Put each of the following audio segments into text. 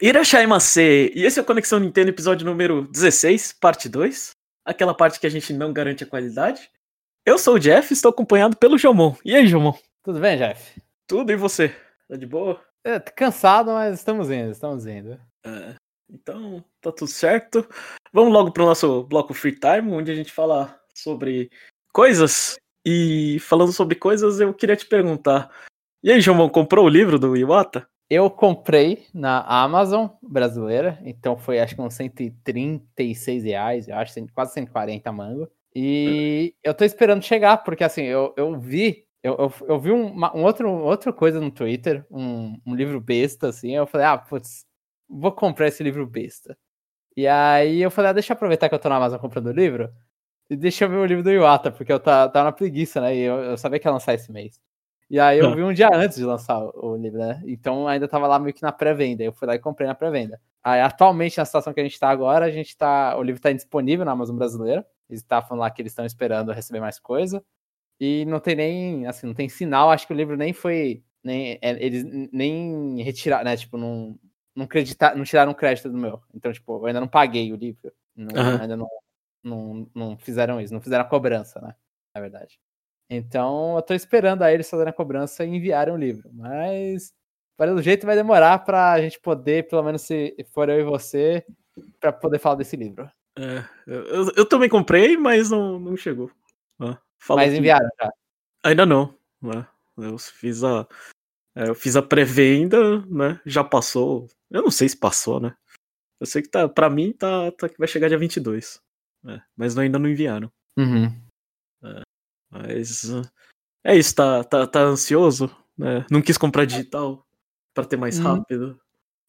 Irashaimase! E esse é o Conexão Nintendo, episódio número 16, parte 2. Aquela parte que a gente não garante a qualidade. Eu sou o Jeff, estou acompanhado pelo Jomon. E aí, Jomon? Tudo bem, Jeff? Tudo, e você? Tá de boa? É, tô cansado, mas estamos indo, estamos indo. É, então, tá tudo certo. Vamos logo pro nosso bloco Free Time, onde a gente fala sobre coisas. E falando sobre coisas, eu queria te perguntar. E aí, Jomon, comprou o livro do Iwata? Eu comprei na Amazon brasileira, então foi acho que uns 136 reais, eu acho quase 140 mango. E eu tô esperando chegar, porque assim, eu, eu vi, eu, eu, eu vi uma, um outro, outra coisa no Twitter, um, um livro besta, assim, eu falei, ah, putz, vou comprar esse livro besta. E aí eu falei, ah, deixa eu aproveitar que eu tô na Amazon comprando o livro, e deixa eu ver o livro do Iwata, porque eu tava, tava na preguiça, né, e eu, eu sabia que ia lançar esse mês. E aí eu vi um dia antes de lançar o livro, né? Então ainda tava lá meio que na pré-venda. Eu fui lá e comprei na pré-venda. Aí atualmente, na situação que a gente tá agora, a gente tá. O livro tá indisponível na Amazon brasileira. Eles estavam lá que eles estão esperando receber mais coisa. E não tem nem. Assim, não tem sinal. Acho que o livro nem foi. Nem, é, eles nem retiraram, né? Tipo, não, não, acreditar, não tiraram crédito do meu. Então, tipo, eu ainda não paguei o livro. Não, uhum. Ainda não, não, não fizeram isso. Não fizeram a cobrança, né? Na verdade. Então, eu tô esperando aí eles fazerem a cobrança e enviarem o livro. Mas, pelo jeito, vai demorar pra gente poder, pelo menos se for eu e você, pra poder falar desse livro. É, eu, eu também comprei, mas não, não chegou. Ah, mas enviaram já? Ainda não. Né? Eu fiz a, é, eu fiz a pré-venda, né? Já passou. Eu não sei se passou, né? Eu sei que tá, pra mim tá, tá que vai chegar dia 22. Né? Mas ainda não enviaram. Uhum. É. Mas é isso, tá, tá, tá ansioso? Né? Não quis comprar digital para ter mais hum. rápido?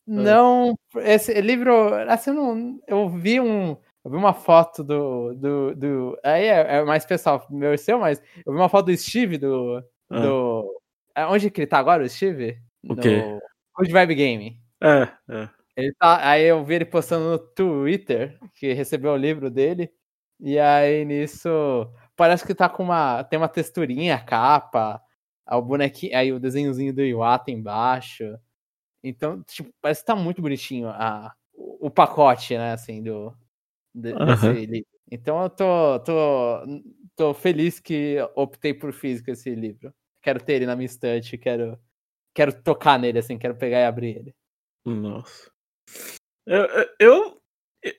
Não, esse livro, assim, eu, não, eu vi um, eu vi uma foto do, do, do aí é, é, mais pessoal, meu e seu, mas eu vi uma foto do Steve do, ah. do, é, onde que ele tá agora, o Steve? O no quê? Good Vibe Game. É, é. Ele tá, aí eu vi ele postando no Twitter que recebeu o livro dele. E aí nisso parece que tá com uma. Tem uma texturinha, a capa, o bonequinho, aí o desenhozinho do Iwata embaixo. Então, tipo, parece que tá muito bonitinho a, o, pacote, né, assim, do. De, uhum. desse Então eu tô, tô, tô feliz que optei por físico esse livro. Quero ter ele na minha estante, quero, quero tocar nele, assim, quero pegar e abrir ele. Nossa. Eu, eu,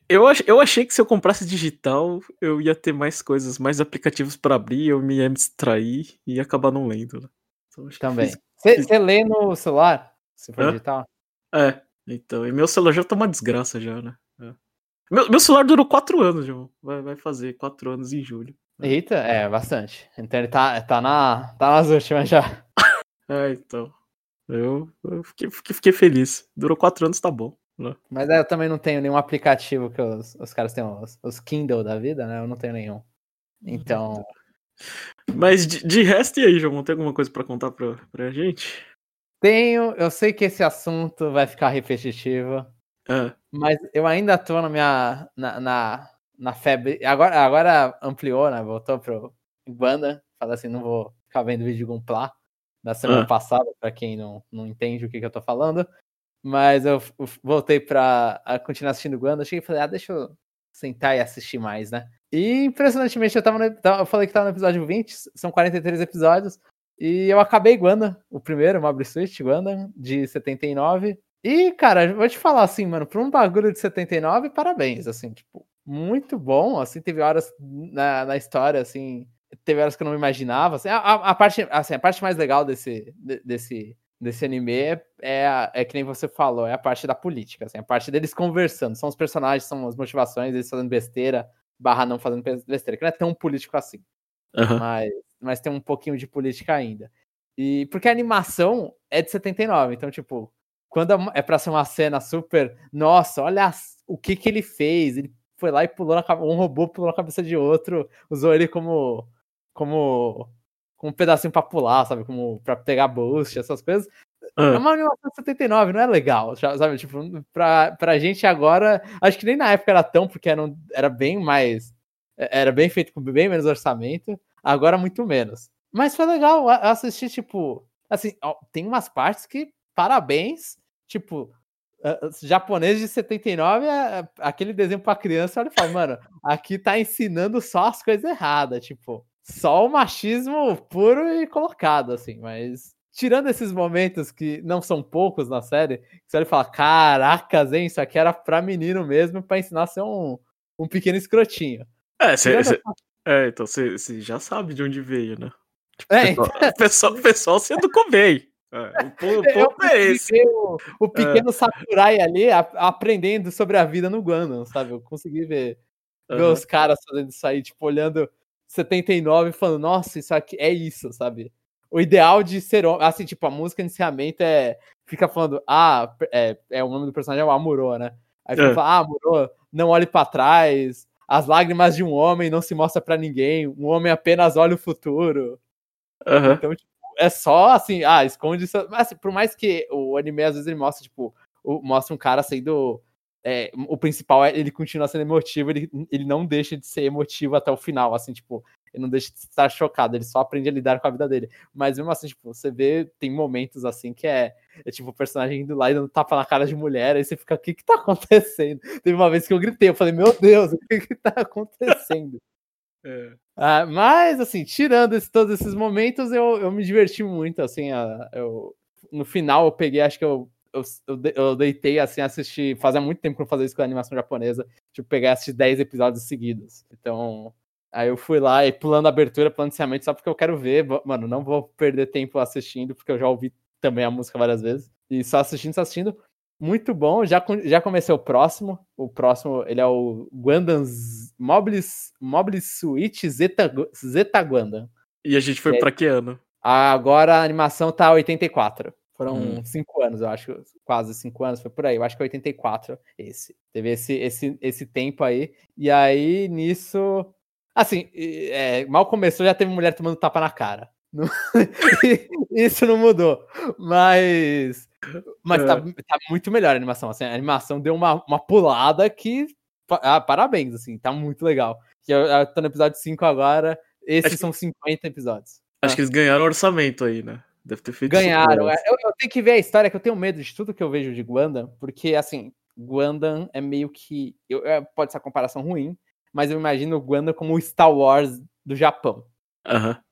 eu, eu achei que se eu comprasse digital, eu ia ter mais coisas, mais aplicativos para abrir, eu me ia me distrair e ia acabar não lendo. Né? Então, Também. Você lê no celular, se for Hã? digital? É, então. E meu celular já tá uma desgraça já, né? É. Meu, meu celular durou quatro anos, João. Vai, vai fazer quatro anos em julho. Né? Eita, é, bastante. Então ele tá, tá, na, tá nas últimas já. é, então. Eu, eu fiquei, fiquei, fiquei feliz. Durou quatro anos, tá bom. Né? Mas é, eu também não tenho nenhum aplicativo que os, os caras têm, os, os Kindle da vida, né? Eu não tenho nenhum. Então. Mas de, de resto, e aí, João? Tem alguma coisa para contar pra, pra gente? Tenho, eu sei que esse assunto vai ficar repetitivo. É. Mas eu ainda tô na minha. na, na, na febre. Agora, agora ampliou, né? Voltou pro banda. Fala assim, não vou ficar vendo vídeo de Gunpla da semana é. passada, para quem não, não entende o que, que eu tô falando. Mas eu voltei pra continuar assistindo Gundam. Cheguei e falei, ah, deixa eu sentar e assistir mais, né? E impressionantemente, eu, tava no, eu falei que tava no episódio 20, são 43 episódios. E eu acabei Gundam, o primeiro, Mob Switch Gundam, de 79. E, cara, vou te falar assim, mano, pra um bagulho de 79, parabéns, assim, tipo, muito bom, assim, teve horas na, na história, assim, teve horas que eu não imaginava, assim, a, a, parte, assim, a parte mais legal desse, desse desse anime é, é, é, que nem você falou, é a parte da política, assim, a parte deles conversando. São os personagens, são as motivações, eles fazendo besteira, barra não fazendo besteira, que não é tão político assim. Uhum. Mas, mas tem um pouquinho de política ainda. E porque a animação é de 79, então, tipo, quando é pra ser uma cena super. Nossa, olha o que que ele fez. Ele foi lá e pulou na um robô pulou na cabeça de outro, usou ele como. como com um pedacinho pra pular, sabe? Como pra pegar boost, essas coisas. É ah. uma animação de 79, não é legal, sabe? Tipo, pra, pra gente agora, acho que nem na época era tão, porque era, era bem mais. É, era bem feito com bem menos orçamento, agora muito menos. Mas foi legal assistir, tipo. Assim, ó, tem umas partes que, parabéns, tipo, japonês de 79 é aquele desenho pra criança, olha e fala, mano, aqui tá ensinando só as coisas erradas, tipo, só o machismo puro e colocado, assim, mas tirando esses momentos que não são poucos na série, você olha e fala, caracas, hein, isso aqui era pra menino mesmo, pra ensinar a ser um, um pequeno escrotinho. É, cê, é então você já sabe de onde veio, né? Tipo, é, pessoal, então... pessoal, pessoal se educou bem. É, o ponto é esse. O, o pequeno é. Sakurai ali a, aprendendo sobre a vida no Gundam, sabe? Eu consegui ver, uhum. ver os caras fazendo isso aí, tipo, olhando 79 e falando, nossa, isso aqui é isso, sabe? O ideal de ser homem, assim, tipo, a música inicialmente é. Fica falando, ah, é, é o nome do personagem é o Amuro, né? Aí fica é. falando, ah, Amuro, não olhe para trás, as lágrimas de um homem não se mostra para ninguém, um homem apenas olha o futuro. Uhum. Então, tipo, é só assim, ah, esconde isso. Mas, assim, por mais que o anime às vezes ele mostra, tipo, o, mostra um cara sendo. É, o principal é ele continua sendo emotivo, ele, ele não deixa de ser emotivo até o final, assim, tipo, ele não deixa de estar chocado, ele só aprende a lidar com a vida dele. Mas mesmo assim, tipo, você vê, tem momentos assim que é, é tipo o personagem indo lá e dando tapa na cara de mulher, aí você fica, o que que tá acontecendo? Teve uma vez que eu gritei, eu falei, meu Deus, o que que tá acontecendo? É. Ah, mas, assim, tirando esse, todos esses momentos, eu, eu me diverti muito, assim, a, eu, no final eu peguei, acho que eu, eu, eu, deitei, assim, assistir, fazia muito tempo que eu fazia isso com a animação japonesa, tipo, pegar esses 10 episódios seguidos, então... Aí eu fui lá e pulando a abertura, pulando encerramento, só porque eu quero ver, mano, não vou perder tempo assistindo, porque eu já ouvi também a música várias vezes, e só assistindo, só assistindo, muito bom. Já, já comecei o próximo. O próximo, ele é o Guandan's Mobile, Mobile Suite Zeta, Zeta Guandan. E a gente foi para que ano? Agora a animação tá 84. Foram hum. cinco anos, eu acho, quase cinco anos, foi por aí. Eu acho que 84 esse. Teve esse, esse, esse tempo aí. E aí, nisso. Assim, é, mal começou, já teve mulher tomando tapa na cara. Isso não mudou. Mas mas tá, é. tá, muito melhor a animação. Assim, a animação deu uma, uma pulada que. Ah, parabéns, assim, tá muito legal. Eu, eu tô no episódio 5 agora. Esses acho são 50 episódios. Acho ah. que eles ganharam orçamento aí, né? Deve ter feito Ganharam. É, eu, eu, tenho que ver a história, que eu tenho medo de tudo que eu vejo de Gundam, porque, assim, Gundam é meio que. Eu, é, pode ser a comparação ruim, mas eu imagino o como o Star Wars do Japão. Aham.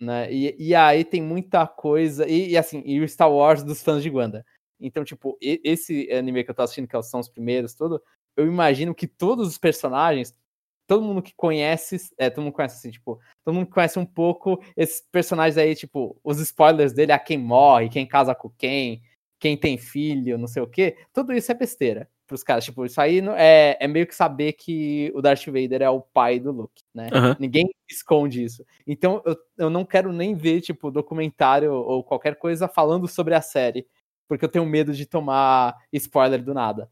Né? E, e aí tem muita coisa. E, e, assim, e o Star Wars dos fãs de Wanda. Então, tipo, esse anime que eu tô assistindo, que são os primeiros, tudo, eu imagino que todos os personagens, todo mundo que conhece, é, todo mundo conhece assim, tipo, todo mundo conhece um pouco esses personagens aí, tipo, os spoilers dele, a quem morre, quem casa com quem, quem tem filho, não sei o quê, tudo isso é besteira pros caras. Tipo, isso aí é, é meio que saber que o Darth Vader é o pai do Luke, né? Uhum. Ninguém esconde isso. Então eu, eu não quero nem ver, tipo, documentário ou qualquer coisa falando sobre a série, porque eu tenho medo de tomar spoiler do nada.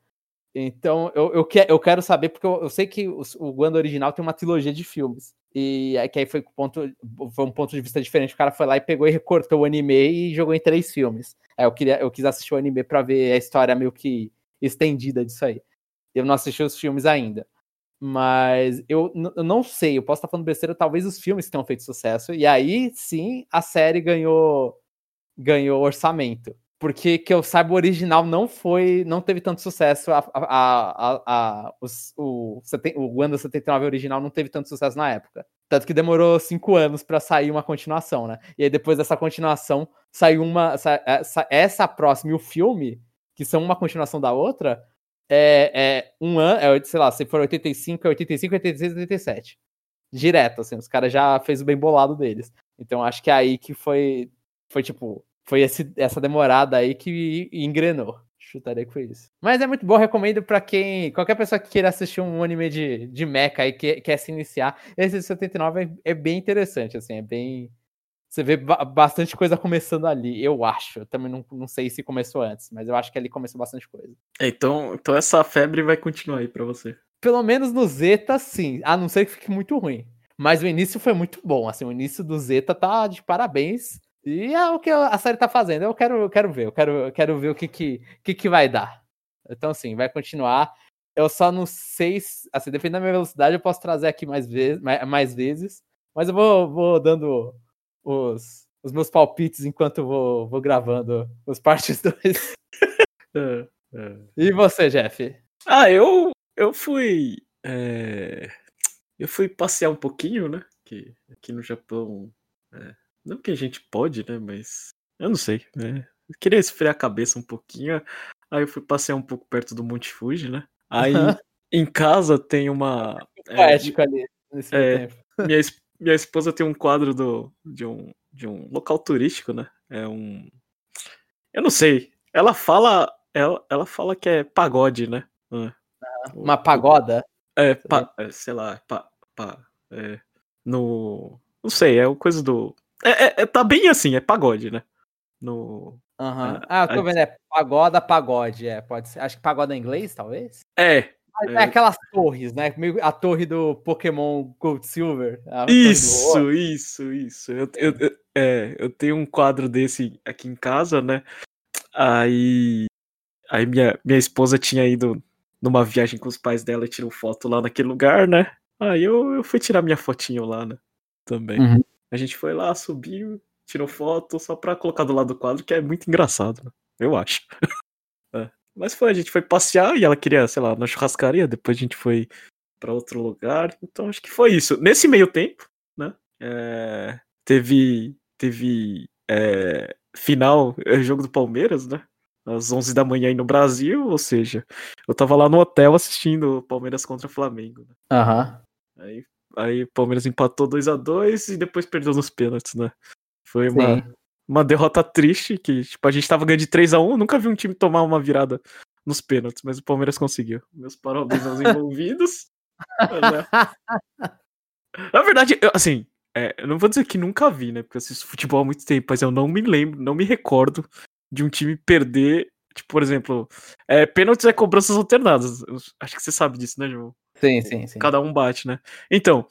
Então eu, eu, que, eu quero saber, porque eu, eu sei que o, o Wanda original tem uma trilogia de filmes. E aí, que aí foi, ponto, foi um ponto de vista diferente. O cara foi lá e pegou e recortou o anime e jogou em três filmes. Aí eu, queria, eu quis assistir o anime para ver a história meio que estendida disso aí. Eu não assisti os filmes ainda. Mas eu, eu não sei, eu posso estar falando besteira, talvez os filmes tenham feito sucesso. E aí sim a série ganhou ganhou orçamento. Porque que eu saiba, o original não foi. não teve tanto sucesso. A, a, a, a os, o, o Wanda 79 original não teve tanto sucesso na época. Tanto que demorou cinco anos para sair uma continuação, né? E aí depois dessa continuação saiu uma. Essa, essa próxima e o filme que são uma continuação da outra, é, é um ano, é, sei lá, se for 85, é 85, 86, 87. Direto, assim, os caras já fez o bem bolado deles. Então acho que é aí que foi, foi tipo, foi esse, essa demorada aí que engrenou. Chutaria que foi isso. Mas é muito bom, recomendo para quem. Qualquer pessoa que queira assistir um anime de, de mecha e que, quer se iniciar. Esse de 79 é, é bem interessante, assim, é bem você vê bastante coisa começando ali, eu acho. Eu também não, não sei se começou antes, mas eu acho que ali começou bastante coisa. É, então, então essa febre vai continuar aí para você. Pelo menos no Zeta, sim. A não ser que fique muito ruim. Mas o início foi muito bom. Assim, o início do Zeta tá de parabéns. E é o que a série tá fazendo. Eu quero, eu quero ver, eu quero, eu quero ver o que, que, que, que vai dar. Então, assim, vai continuar. Eu só não sei. Assim, dependendo da minha velocidade, eu posso trazer aqui mais, vezes, mais, mais vezes. Mas eu vou, vou dando os, os meus palpites enquanto vou, vou gravando os partes 2. É. E você, Jeff? Ah, eu, eu fui. É... Eu fui passear um pouquinho, né? Que aqui no Japão. É... Não que a gente pode, né? Mas. Eu não sei, né? Eu queria esfriar a cabeça um pouquinho. Aí eu fui passear um pouco perto do Monte Fuji, né? Aí em casa tem uma. É, poético é, ali, nesse é, tempo. Minha, minha esposa tem um quadro do, de, um, de um local turístico, né? É um. Eu não sei. Ela fala. Ela, ela fala que é pagode, né? Ah, uma pagoda? É, pa, é, sei lá, pa, pa, é, no. Não sei, é coisa do. É, é, é, tá bem assim, é pagode, né? No. Uhum. Ah, eu tô vendo, é pagoda, pagode, é, pode ser. Acho que pagoda em inglês, talvez? É. Mas é, é aquelas torres, né? A torre do Pokémon Gold Silver. Isso, isso, isso. Eu, eu, eu, é, eu tenho um quadro desse aqui em casa, né? Aí. Aí minha, minha esposa tinha ido numa viagem com os pais dela e tirou foto lá naquele lugar, né? Aí eu, eu fui tirar minha fotinho lá, né? Também. Uhum. A gente foi lá, subiu, tirou foto só pra colocar do lado do quadro, que é muito engraçado, né? eu acho. é. Mas foi, a gente foi passear e ela queria, sei lá, na churrascaria, depois a gente foi para outro lugar, então acho que foi isso. Nesse meio tempo, né, é, teve, teve é, final, é, jogo do Palmeiras, né, às 11 da manhã aí no Brasil, ou seja, eu tava lá no hotel assistindo Palmeiras contra Flamengo. Né? Aham. Uhum. Aí, aí Palmeiras empatou 2 a 2 e depois perdeu nos pênaltis, né? Foi uma, uma derrota triste, que tipo, a gente tava ganhando de 3 a 1 nunca vi um time tomar uma virada nos pênaltis, mas o Palmeiras conseguiu. Meus parabéns aos envolvidos. Né? Na verdade, eu, assim, é, eu não vou dizer que nunca vi, né? Porque eu assisto futebol há muito tempo, mas eu não me lembro, não me recordo de um time perder. Tipo, por exemplo, é, pênaltis é cobranças alternadas. Eu acho que você sabe disso, né, João? Sim, sim, sim. Cada um bate, né? Então,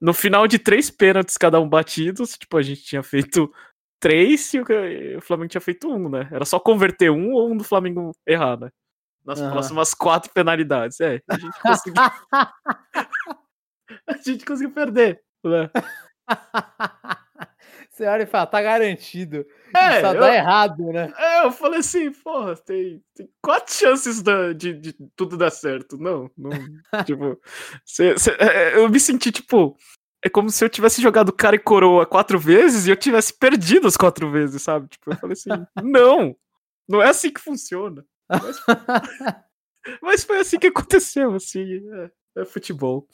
no final de três pênaltis, cada um batidos, tipo, a gente tinha feito três e o Flamengo tinha feito um, né? Era só converter um ou um do Flamengo errar, né? Nas uhum. próximas quatro penalidades. É, a gente conseguiu. a gente conseguiu perder, né? Você olha e fala, tá garantido. É, Só eu, dá errado, né? É, eu falei assim, porra, tem, tem quatro chances da, de, de tudo dar certo. Não, não. tipo, cê, cê, é, eu me senti, tipo, é como se eu tivesse jogado cara e coroa quatro vezes e eu tivesse perdido as quatro vezes, sabe? Tipo, eu falei assim, não, não é assim que funciona. Mas, mas foi assim que aconteceu, assim, é, é futebol.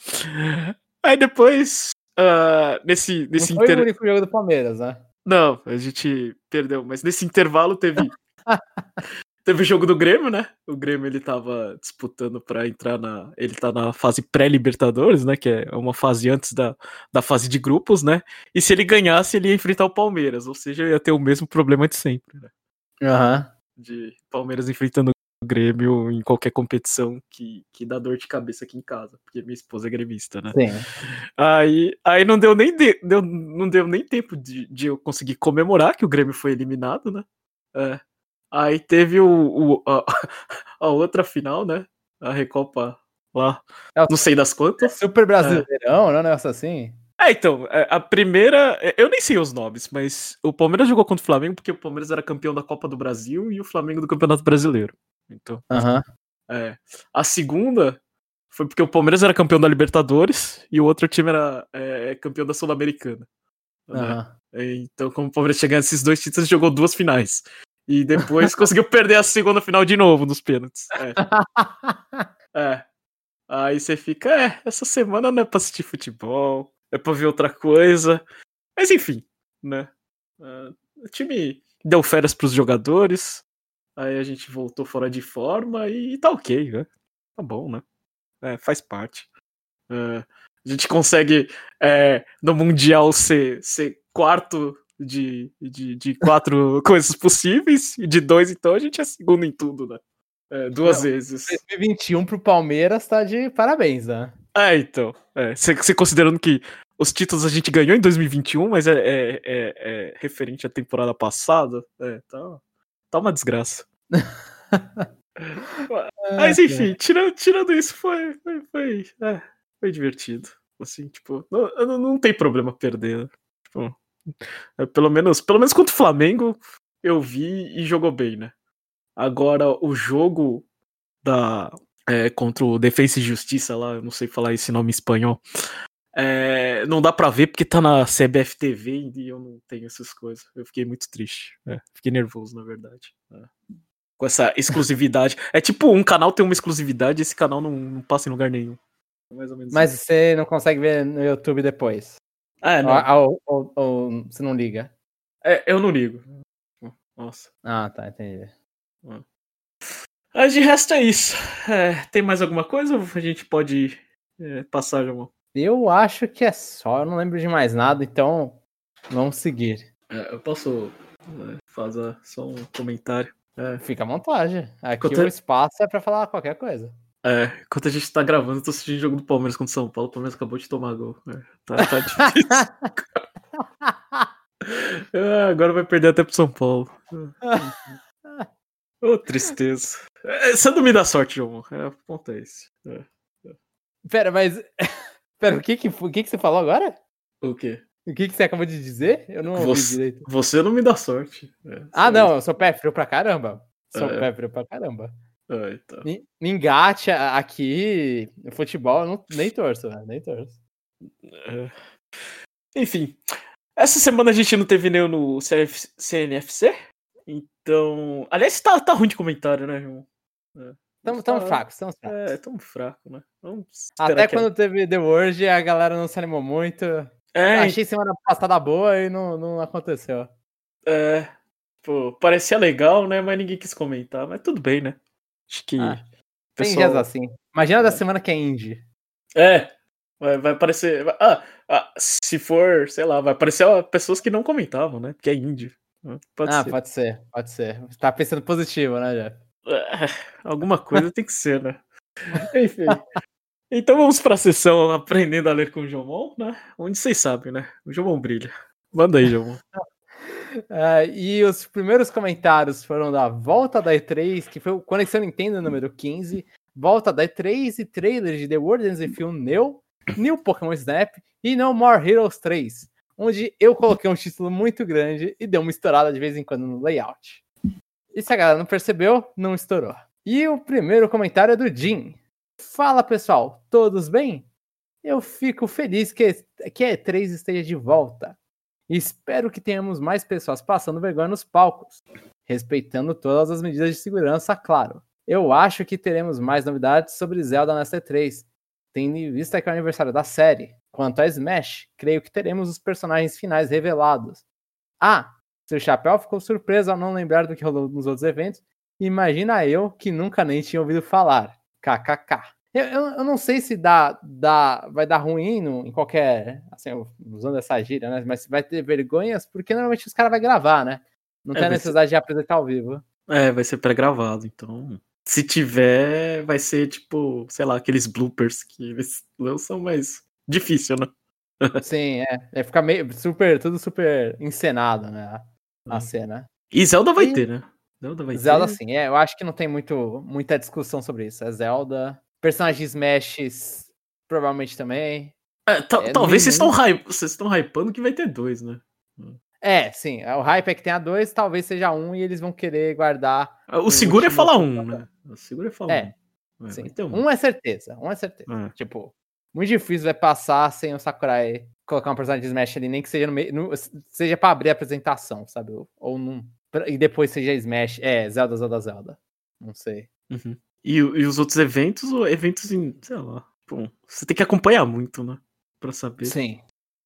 Aí depois Uh, nesse nesse Não foi inter... o único jogo do Palmeiras, né? Não, a gente perdeu, mas nesse intervalo teve teve o jogo do Grêmio, né? O Grêmio ele tava disputando para entrar na, ele tá na fase pré-Libertadores, né, que é uma fase antes da, da fase de grupos, né? E se ele ganhasse, ele ia enfrentar o Palmeiras, ou seja, ia ter o mesmo problema de sempre, né? Aham. Uhum. De Palmeiras enfrentando Grêmio em qualquer competição que, que dá dor de cabeça aqui em casa, porque minha esposa é gremista, né? Sim. Aí, aí não deu nem de, deu, não deu nem tempo de, de eu conseguir comemorar que o Grêmio foi eliminado, né? É. Aí teve o, o a, a, outra final, né? A Recopa lá, é, não sei das quantas. Super Brasileirão, é. não é negócio assim? É, então, é, a primeira. É, eu nem sei os nomes, mas o Palmeiras jogou contra o Flamengo porque o Palmeiras era campeão da Copa do Brasil e o Flamengo do Campeonato Brasileiro. Então. Uhum. É. A segunda foi porque o Palmeiras era campeão da Libertadores e o outro time era é, campeão da Sul-Americana. Uhum. Né? Então, como o Palmeiras chegou nesses dois títulos, jogou duas finais. E depois conseguiu perder a segunda final de novo nos pênaltis. É. é. Aí você fica, é, essa semana não é pra assistir futebol, é pra ver outra coisa. Mas enfim, né? Uh, o time deu férias pros jogadores, Aí a gente voltou fora de forma e tá ok, né? Tá bom, né? É, faz parte. É, a gente consegue é, no Mundial ser, ser quarto de, de, de quatro coisas possíveis, e de dois, então a gente é segundo em tudo, né? É, duas Não, vezes. 2021 pro Palmeiras tá de parabéns, né? É, então. Você é, considerando que os títulos a gente ganhou em 2021, mas é, é, é, é referente à temporada passada, é, tá, tá uma desgraça. Mas enfim, tirando, tirando isso, foi, foi, foi, é, foi divertido. Assim, tipo, não, não tem problema perder. Né? Tipo, é, pelo menos, pelo menos contra o Flamengo, eu vi e jogou bem, né? Agora, o jogo da é, contra o Defensa e Justiça lá, eu não sei falar esse nome em espanhol. É, não dá pra ver porque tá na CBF TV e eu não tenho essas coisas. Eu fiquei muito triste. É, fiquei nervoso, na verdade. É. Com essa exclusividade. é tipo, um canal tem uma exclusividade e esse canal não, não passa em lugar nenhum. Mais ou menos Mas assim. você não consegue ver no YouTube depois? Ah, não. Ou, ou, ou, ou você não liga? É, eu não ligo. Nossa. Ah, tá, entendi. Mas de resto é isso. É, tem mais alguma coisa ou a gente pode é, passar, João? Eu acho que é só, eu não lembro de mais nada, então vamos seguir. É, eu posso é, fazer só um comentário. É. Fica à vontade. Aqui o espaço é pra falar qualquer coisa. É, enquanto a gente tá gravando, eu tô assistindo o jogo do Palmeiras contra o São Paulo. O Palmeiras acabou de tomar gol. É, tá, tá difícil. é, agora vai perder até pro São Paulo. Ô, oh, tristeza. É, você não me dá sorte, João. É, o ponto é esse. É, é. Pera, mas. Pera, o que que, o que que você falou agora? O quê? O que, que você acabou de dizer? Eu não ouvi você, direito. Você não me dá sorte. É, ah, não, eu sou pé frio pra caramba. Sou é. pé frio pra caramba. É, então. Engate aqui, futebol, eu não, nem torço, né? nem torço. É. Enfim, essa semana a gente não teve nem no CNFC, então. Aliás, tá, tá ruim de comentário, né, João? Estamos tão fracos, estamos fracos. É, tão fraco, né? Até quando a... teve The World, a galera não se animou muito. É, Achei semana passada boa e não, não aconteceu. É, pô, parecia legal, né? Mas ninguém quis comentar. Mas tudo bem, né? Acho que. Ah, pessoal... Tem dias assim. Imagina é. da semana que é indie. É. Vai, vai aparecer. Ah, ah, se for, sei lá, vai aparecer pessoas que não comentavam, né? Porque é indie. Pode ah, ser. pode ser, pode ser. Tá pensando positivo, né, Jeff? Alguma coisa tem que ser, né? Enfim. Então vamos para a sessão Aprendendo a Ler com o Jomon, né? Onde vocês sabem, né? O Jomon brilha. Manda aí, Jomon. Uh, e os primeiros comentários foram da volta da E3, que foi o Conexão Nintendo número 15, volta da E3 e trailer de The World Ends You New, New Pokémon Snap e No More Heroes 3, onde eu coloquei um título muito grande e deu uma estourada de vez em quando no layout. E se a galera não percebeu, não estourou. E o primeiro comentário é do Jim. Fala pessoal, todos bem? Eu fico feliz que, que a E3 esteja de volta. Espero que tenhamos mais pessoas passando vergonha nos palcos, respeitando todas as medidas de segurança, claro. Eu acho que teremos mais novidades sobre Zelda nesta E3, tendo em vista que é o aniversário da série. Quanto a Smash, creio que teremos os personagens finais revelados. Ah, seu chapéu ficou surpreso ao não lembrar do que rolou nos outros eventos. Imagina eu que nunca nem tinha ouvido falar. KKK. Eu, eu, eu não sei se dá, dá, vai dar ruim no, em qualquer. Assim, usando essa gíria, né? Mas vai ter vergonhas, porque normalmente os caras vão gravar, né? Não é, tem necessidade ser... de apresentar ao vivo. É, vai ser pré-gravado, então. Se tiver, vai ser tipo, sei lá, aqueles bloopers que eles lançam, mas difícil, né? Sim, é. É ficar meio super, tudo super encenado, né? A cena. E Zelda vai e... ter, né? Zelda vai Zelda ter. sim, é. Eu acho que não tem muito, muita discussão sobre isso. É Zelda. Personagens Smash provavelmente também. É, é, talvez vocês estão hype, vocês estão hypando que vai ter dois, né? É, sim. O hype é que tenha dois, talvez seja um e eles vão querer guardar. O seguro é falar um, né? O seguro é falar é, um. É. Um. um. é certeza, um é certeza. É. Tipo, muito difícil vai passar sem o Sakurai colocar um personagem de Smash ali, nem que seja no meio. No, seja pra abrir a apresentação, sabe? Ou, ou num, e depois seja Smash. É, Zelda, Zelda, Zelda. Não sei. Uhum. E, e, os outros eventos, eventos em, sei lá. Bom, você tem que acompanhar muito, né? Pra saber. Sim.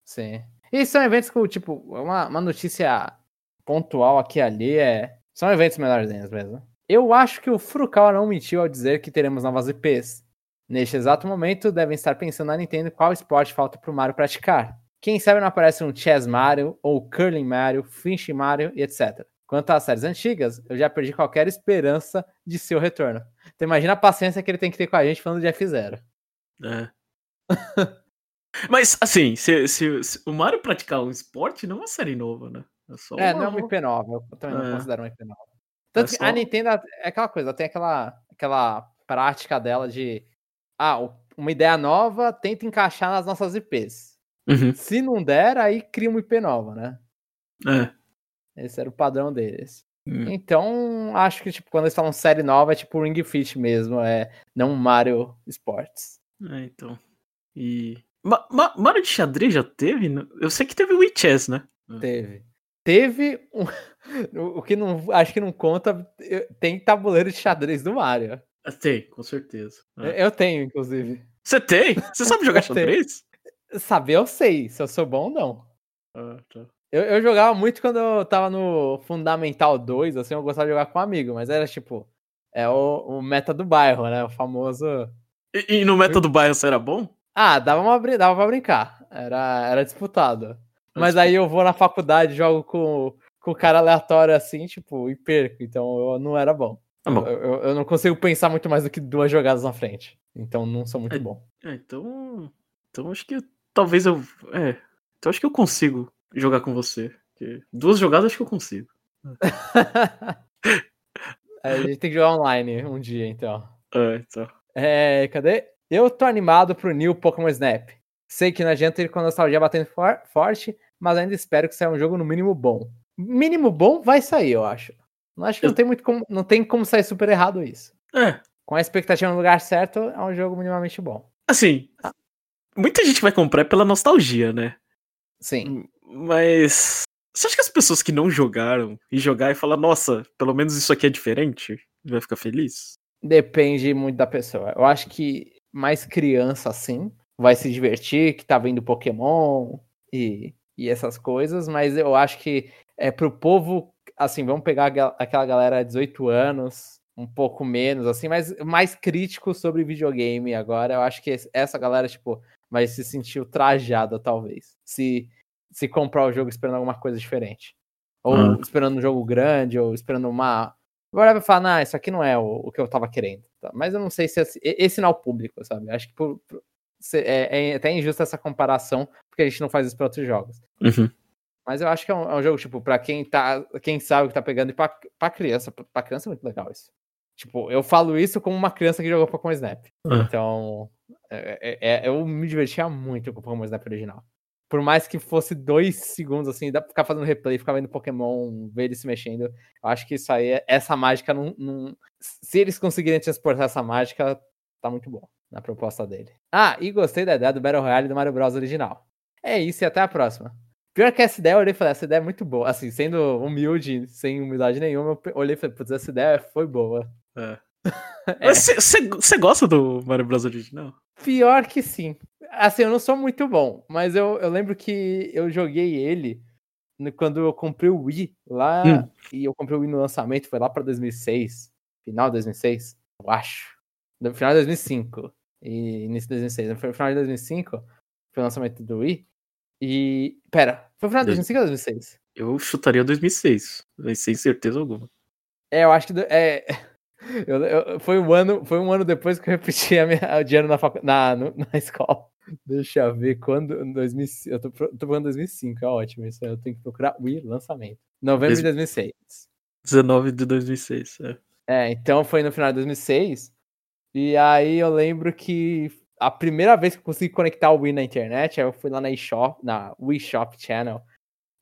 Sim. E são eventos que, tipo, uma, uma notícia pontual aqui e ali é. São eventos menorzinhos mesmo. Eu acho que o Furukawa não mentiu ao dizer que teremos novas IPs. Neste exato momento, devem estar pensando na Nintendo qual esporte falta para o Mario praticar. Quem sabe não aparece um Chess Mario, ou Curling Mario, Finch Mario e etc. Quanto às séries antigas, eu já perdi qualquer esperança de seu retorno. Então imagina a paciência que ele tem que ter com a gente falando de F0. É. Mas, assim, se, se, se, o Mario praticar um esporte, não é uma série nova, né? É, é não é uma IP nova. Eu também é. não considero uma IP nova. Tanto é que a Nintendo é aquela coisa, tem aquela, aquela prática dela de ah, uma ideia nova, tenta encaixar nas nossas IPs. Uhum. Se não der, aí cria uma IP nova, né? É. Esse era o padrão deles. Hum. Então, acho que, tipo, quando eles falam série nova, é tipo Ring Fit mesmo, é não Mario Sports. É, então. E. Ma Ma Mario de xadrez já teve? Eu sei que teve o Chess, né? Teve. Teve um. o que não. Acho que não conta. Tem tabuleiro de xadrez do Mario. Ah, tem, com certeza. É. Eu tenho, inclusive. Você tem? Você sabe jogar xadrez? Saber eu sei. Se eu sou bom ou não. Ah, tá. Eu, eu, jogava muito quando eu tava no Fundamental 2, assim, eu gostava de jogar com um amigo, mas era tipo, é o, o meta do bairro, né? O famoso. E, e no meta do bairro você era bom? Ah, dava, uma, dava pra brincar. Era, era disputado. Mas aí eu vou na faculdade, jogo com, com o cara aleatório assim, tipo, e perco. Então eu não era bom. Tá bom. Eu, eu, eu, não consigo pensar muito mais do que duas jogadas na frente. Então não sou muito é, bom. É, então. Então acho que talvez eu. É. Então acho que eu consigo jogar com você. Duas jogadas acho que eu consigo. é, a gente tem que jogar online um dia, então. É, então. É, cadê? Eu tô animado pro New Pokémon Snap. Sei que não adianta ir com a nostalgia batendo for forte, mas ainda espero que saia um jogo no mínimo bom. Mínimo bom vai sair, eu acho. Não acho que eu... não tem muito como, não tem como sair super errado isso. É. Com a expectativa no lugar certo, é um jogo minimamente bom. Assim, ah. muita gente vai comprar pela nostalgia, né? Sim. Mas você acha que as pessoas que não jogaram e jogar e falar, nossa, pelo menos isso aqui é diferente, vai ficar feliz? Depende muito da pessoa. Eu acho que mais criança assim vai se divertir, que tá vendo Pokémon e, e essas coisas, mas eu acho que é pro povo, assim, vamos pegar aquela galera de 18 anos, um pouco menos, assim, mas mais crítico sobre videogame agora. Eu acho que essa galera, tipo, vai se sentir ultrajada, talvez. Se se comprar o jogo esperando alguma coisa diferente. Ou ah. esperando um jogo grande, ou esperando uma. Agora vai falar, não, isso aqui não é o, o que eu tava querendo. Tá? Mas eu não sei se esse, esse não é o público, sabe? Acho que por, por, é, é, até injusta essa comparação, porque a gente não faz isso para outros jogos. Uhum. Mas eu acho que é um, é um, jogo, tipo, pra quem tá. Quem sabe o que tá pegando, e pra, pra criança. Pra criança é muito legal isso. Tipo, eu falo isso como uma criança que jogou Pokémon Snap. Uhum. Então. É, é, é, eu me divertia muito com o Pokémon Snap original por mais que fosse dois segundos, assim, dá pra ficar fazendo replay, ficar vendo Pokémon, ver ele se mexendo. Eu acho que isso aí, essa mágica não, não. Se eles conseguirem transportar essa mágica, tá muito bom na proposta dele. Ah, e gostei da ideia do Battle Royale do Mario Bros. original. É isso e até a próxima. Pior que essa ideia, eu olhei e falei, essa ideia é muito boa. Assim, sendo humilde, sem humildade nenhuma, eu olhei e falei, putz, essa ideia foi boa. É. é. Você gosta do Mario Bros. original? Pior que sim. Assim, eu não sou muito bom, mas eu, eu lembro que eu joguei ele quando eu comprei o Wii lá. Hum. E eu comprei o Wii no lançamento, foi lá pra 2006. Final de 2006, eu acho. No final de 2005. E início de 2006. Foi no final de 2005, foi o lançamento do Wii. E. Pera, foi no final de 2005 ou 2006? Eu chutaria 2006, sem certeza alguma. É, eu acho que. É, eu, eu, foi, um ano, foi um ano depois que eu repeti a minha, o dinheiro na, na, na escola. Deixa eu ver quando. 2005, eu tô, tô falando 2005, é ótimo. Isso eu tenho que procurar Wii lançamento. Novembro de 2006. 19 de 2006, é. É, então foi no final de 2006. E aí eu lembro que a primeira vez que eu consegui conectar o Wii na internet, eu fui lá na eShop, na Wii Shop Channel.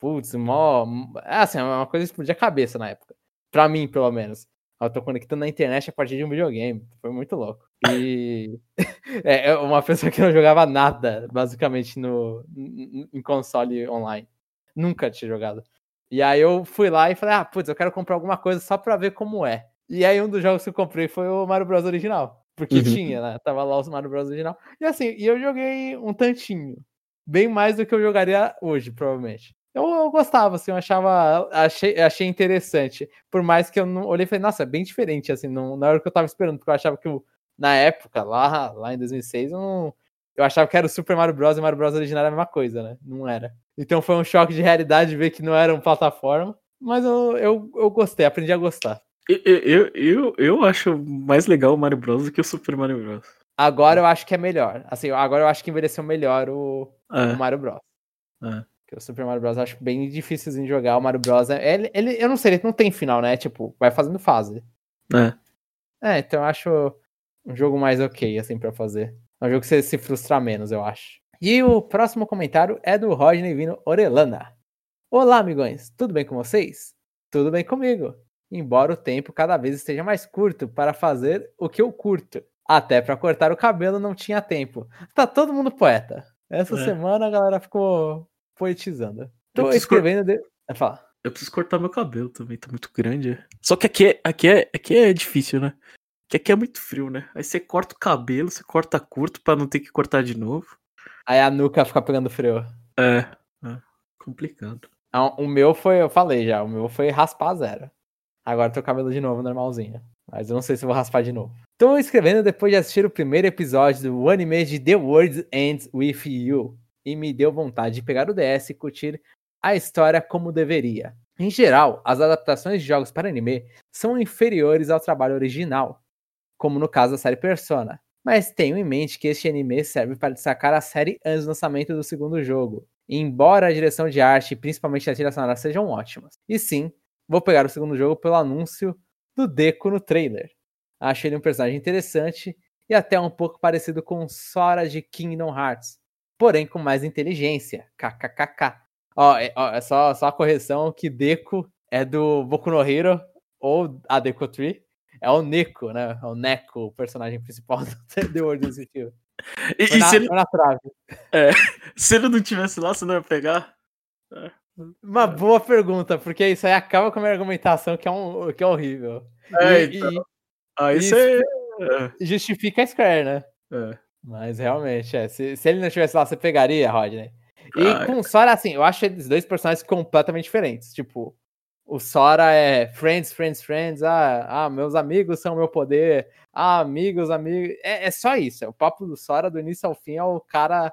Putz, mó. Assim, é uma coisa explodia a cabeça na época. Pra mim, pelo menos. Eu tô conectando na internet a partir de um videogame. Foi muito louco. E é, é uma pessoa que não jogava nada, basicamente, no, em console online. Nunca tinha jogado. E aí eu fui lá e falei, ah, putz, eu quero comprar alguma coisa só pra ver como é. E aí um dos jogos que eu comprei foi o Mario Bros original. Porque uhum. tinha, né? Tava lá o Mario Bros original. E assim, e eu joguei um tantinho. Bem mais do que eu jogaria hoje, provavelmente eu, eu, gostava, assim, eu achava, achei, achei interessante. Por mais que eu não olhei e falei, nossa, é bem diferente, assim, não, na hora que eu tava esperando, porque eu achava que eu, na época, lá, lá em 2006, eu, não, eu achava que era o Super Mario Bros. e Mario Bros. original era a mesma coisa, né? Não era. Então foi um choque de realidade ver que não era uma plataforma, mas eu, eu, eu gostei, aprendi a gostar. Eu, eu, eu, acho mais legal o Mario Bros. do que o Super Mario Bros. Agora eu acho que é melhor. Assim, agora eu acho que envelheceu melhor o, é. o Mario Bros. É. Que o Super Mario Bros. eu acho bem difícil de jogar. O Mario Bros. É, ele, ele, eu não sei, ele não tem final, né? Tipo, vai fazendo fase. É. É, então eu acho um jogo mais ok, assim, pra fazer. É um jogo que você se frustra menos, eu acho. E o próximo comentário é do Rodney Vino Orelana. Olá, amigões, tudo bem com vocês? Tudo bem comigo. Embora o tempo cada vez esteja mais curto para fazer o que eu curto. Até para cortar o cabelo não tinha tempo. Tá todo mundo poeta. Essa é. semana a galera ficou poetizando. Tô escrevendo. De... Fala. Eu preciso cortar meu cabelo também, tá muito grande. Só que aqui é, aqui é, aqui é difícil, né? Que aqui é muito frio, né? Aí você corta o cabelo, você corta curto para não ter que cortar de novo. Aí a nuca fica pegando frio. É, é complicado. O meu foi, eu falei já, o meu foi raspar zero. Agora tô cabelo de novo, normalzinho. Mas eu não sei se vou raspar de novo. Tô escrevendo depois de assistir o primeiro episódio do anime de The World Ends With You. E me deu vontade de pegar o DS e curtir a história como deveria. Em geral, as adaptações de jogos para anime são inferiores ao trabalho original, como no caso da série Persona. Mas tenho em mente que este anime serve para destacar a série antes do lançamento do segundo jogo, embora a direção de arte e principalmente a trilha sonora sejam ótimas. E sim, vou pegar o segundo jogo pelo anúncio do Deco no trailer. Acho ele um personagem interessante e até um pouco parecido com Sora de Kingdom Hearts, porém com mais inteligência. KKKK. Ó, é, ó, é só, só a correção que Deco é do Boku no Hero ou a Deco Tree. É o Neko, né? É o Neko, o personagem principal do The World Institute. E, e na, se, ele... É, se ele não tivesse lá, você não ia pegar? É. Uma boa pergunta, porque isso aí acaba com a minha argumentação, que é, um, que é horrível. É, e, então... Aí você. Justifica a Square, né? É. Mas realmente, é. Se, se ele não estivesse lá, você pegaria, Rodney. E com o Sora, assim, eu acho eles dois personagens completamente diferentes. Tipo, o Sora é friends, friends, friends. Ah, ah meus amigos são meu poder. Ah, amigos, amigos. É, é só isso. É o papo do Sora do início ao fim é o cara.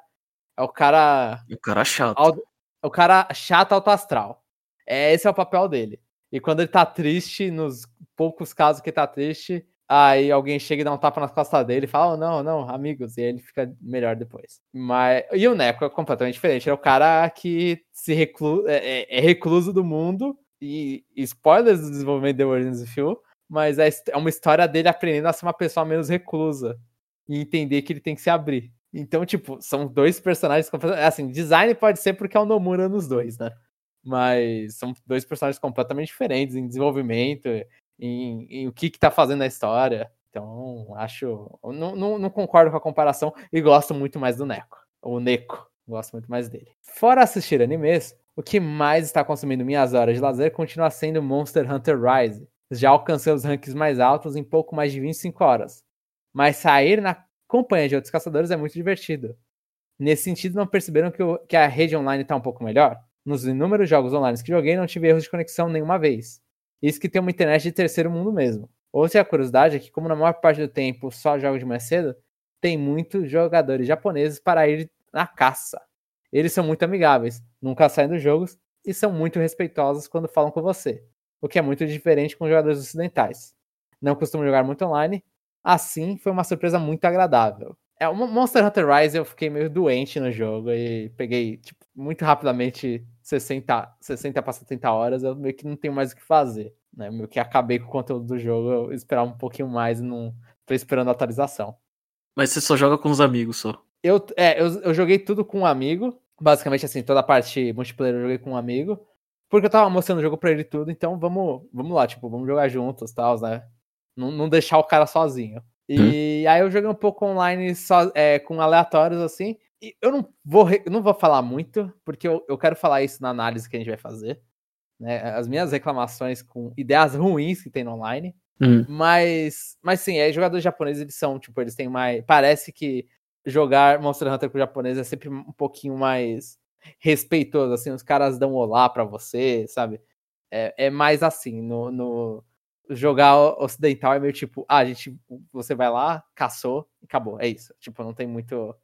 É o cara. O cara chato. é o cara chato alto astral. É, esse é o papel dele. E quando ele tá triste, nos poucos casos que ele tá triste, Aí alguém chega e dá um tapa nas costas dele e fala: oh, não, não, amigos, e aí ele fica melhor depois. Mas e o Neco é completamente diferente. é o cara que se reclu... é, é, é recluso do mundo. E, spoilers do desenvolvimento de World of Few, mas é, é uma história dele aprendendo a ser uma pessoa menos reclusa e entender que ele tem que se abrir. Então, tipo, são dois personagens completamente. Assim, design pode ser porque é o Nomura nos dois, né? Mas são dois personagens completamente diferentes em desenvolvimento, em, em o que, que tá fazendo a história. Então, acho. Não, não, não, concordo com a comparação e gosto muito mais do Neko. O Neko. Gosto muito mais dele. Fora assistir animes, o que mais está consumindo minhas horas de lazer continua sendo Monster Hunter Rise. Já alcancei os rankings mais altos em pouco mais de 25 horas. Mas sair na companhia de outros caçadores é muito divertido. Nesse sentido, não perceberam que, o, que a rede online está um pouco melhor? Nos inúmeros jogos online que joguei, não tive erros de conexão nenhuma vez. Isso que tem uma internet de terceiro mundo mesmo. Outra curiosidade é que, como na maior parte do tempo só jogo de mais cedo, tem muitos jogadores japoneses para ir na caça. Eles são muito amigáveis, nunca saem dos jogos e são muito respeitosos quando falam com você, o que é muito diferente com jogadores ocidentais. Não costumo jogar muito online, assim foi uma surpresa muito agradável. É, o Monster Hunter Rise eu fiquei meio doente no jogo e peguei tipo, muito rapidamente 60, 60 para 70 horas, eu meio que não tenho mais o que fazer. Né? Meio que acabei com o conteúdo do jogo, eu esperava um pouquinho mais e não tô esperando a atualização. Mas você só joga com os amigos só? Eu, é, eu, eu joguei tudo com um amigo. Basicamente, assim, toda a parte multiplayer eu joguei com um amigo. Porque eu tava mostrando o jogo pra ele tudo, então vamos, vamos lá, tipo, vamos jogar juntos e tal, né? Não, não deixar o cara sozinho. E hum. aí eu joguei um pouco online só, é, com aleatórios, assim eu não vou, não vou falar muito, porque eu, eu quero falar isso na análise que a gente vai fazer. Né? As minhas reclamações com ideias ruins que tem no online. Hum. Mas, mas sim, é, jogadores japoneses, eles são, tipo, eles têm mais. Parece que jogar Monster Hunter com japonês é sempre um pouquinho mais respeitoso, assim, os caras dão olá para você, sabe? É, é mais assim, no, no, jogar ocidental é meio tipo, ah, a gente, você vai lá, caçou, acabou, é isso. Tipo, não tem muito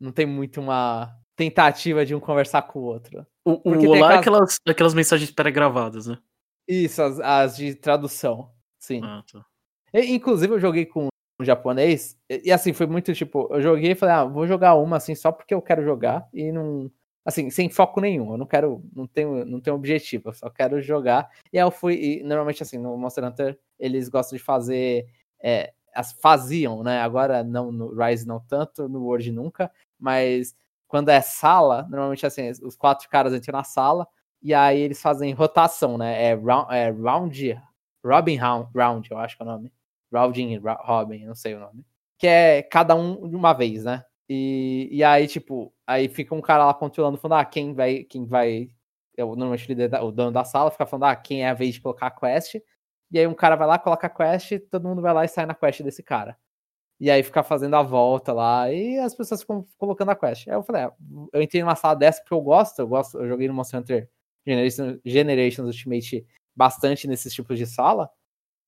não tem muito uma tentativa de um conversar com o outro. O, o olá é aquelas... é aquelas, aquelas mensagens pré-gravadas, né? Isso, as, as, de tradução, sim. Ah, tá. e, inclusive, eu joguei com um japonês, e, e, assim, foi muito tipo, eu joguei e falei, ah, vou jogar uma assim só porque eu quero jogar, e não. Assim, sem foco nenhum, eu não quero, não tenho, não tenho objetivo, eu só quero jogar. E aí eu fui, e normalmente assim, no Monster Hunter, eles gostam de fazer. É, as faziam, né? Agora não no Rise não tanto, no World nunca, mas quando é sala, normalmente assim, os quatro caras entram na sala e aí eles fazem rotação, né? É round, é round Robin Round, eu acho que é o nome. Rounding Robin, não sei o nome. Que é cada um de uma vez, né? E, e aí, tipo, aí fica um cara lá controlando, falando, ah, quem vai, quem vai. Eu, normalmente o, o dono da sala fica falando, ah, quem é a vez de colocar a quest. E aí um cara vai lá, coloca a quest, todo mundo vai lá e sai na quest desse cara. E aí fica fazendo a volta lá, e as pessoas ficam colocando a quest. Aí eu falei, ah, eu entrei numa sala dessa porque eu gosto, eu gosto, eu joguei no Monster Hunter Generations, Generations Ultimate bastante nesses tipos de sala.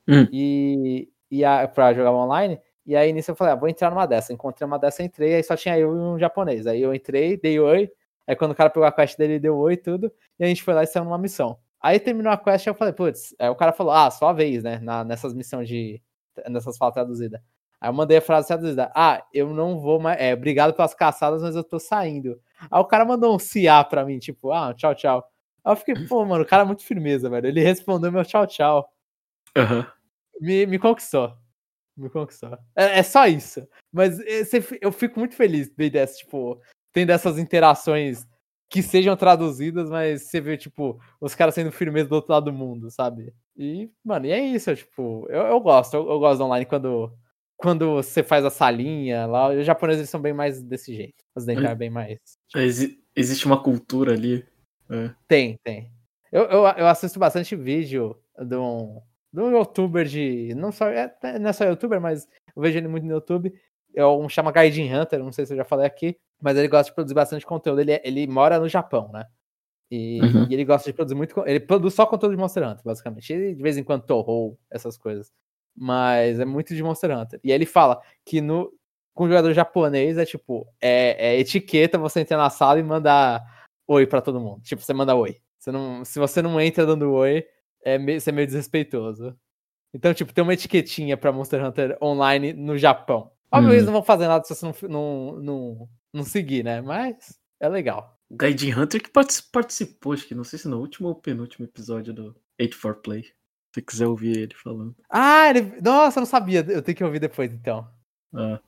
Hum. E, e a, pra jogar online. E aí nisso eu falei, ah, vou entrar numa dessa. Encontrei uma dessa, entrei, aí só tinha eu e um japonês. Aí eu entrei, dei oi. Aí quando o cara pegou a quest dele, deu oi e tudo. E a gente foi lá e saiu numa missão. Aí terminou a quest e eu falei, putz, aí o cara falou, ah, só a vez, né? Na, nessas missões de. Nessas falas traduzidas. Aí eu mandei a frase traduzida. Ah, eu não vou mais. É, obrigado pelas caçadas, mas eu tô saindo. Aí o cara mandou um CA pra mim, tipo, ah, tchau, tchau. Aí eu fiquei, pô, mano, o cara é muito firmeza, velho. Ele respondeu meu tchau, tchau. Uhum. Me, me conquistou. Me conquistou. É, é só isso. Mas esse, eu fico muito feliz de dessa, tipo, tem dessas interações que sejam traduzidas, mas você vê, tipo, os caras sendo firmeza do outro lado do mundo, sabe? E, mano, e é isso, tipo, eu, eu gosto, eu, eu gosto online quando, quando você faz a salinha lá. Os japoneses são bem mais desse jeito. Os dentar é bem mais. Tipo... Ex existe uma cultura ali. É. Tem, tem. Eu, eu, eu assisto bastante vídeo de um, um youtuber de. Não, só, é, não é só youtuber, mas eu vejo ele muito no YouTube. É um chama Gaijin Hunter, não sei se eu já falei aqui, mas ele gosta de produzir bastante conteúdo. Ele, ele mora no Japão, né? E, uhum. e, ele gosta de produzir muito. Ele produz só conteúdo de Monster Hunter, basicamente. Ele de vez em quando torrou essas coisas. Mas é muito de Monster Hunter. E aí ele fala que no, com jogador japonês é tipo, é, é, etiqueta você entrar na sala e mandar oi para todo mundo. Tipo, você manda oi. Você não, se você não entra dando oi, é meio, você é meio desrespeitoso. Então, tipo, tem uma etiquetinha pra Monster Hunter online no Japão. Obviamente hum. não vão fazer nada se você não, não, não, não seguir, né? Mas é legal. Gaijin Hunter que participou, acho que não sei se no último ou penúltimo episódio do 8 for Play. Se quiser ouvir ele falando. Ah, ele. Nossa, eu não sabia. Eu tenho que ouvir depois, então. Ah.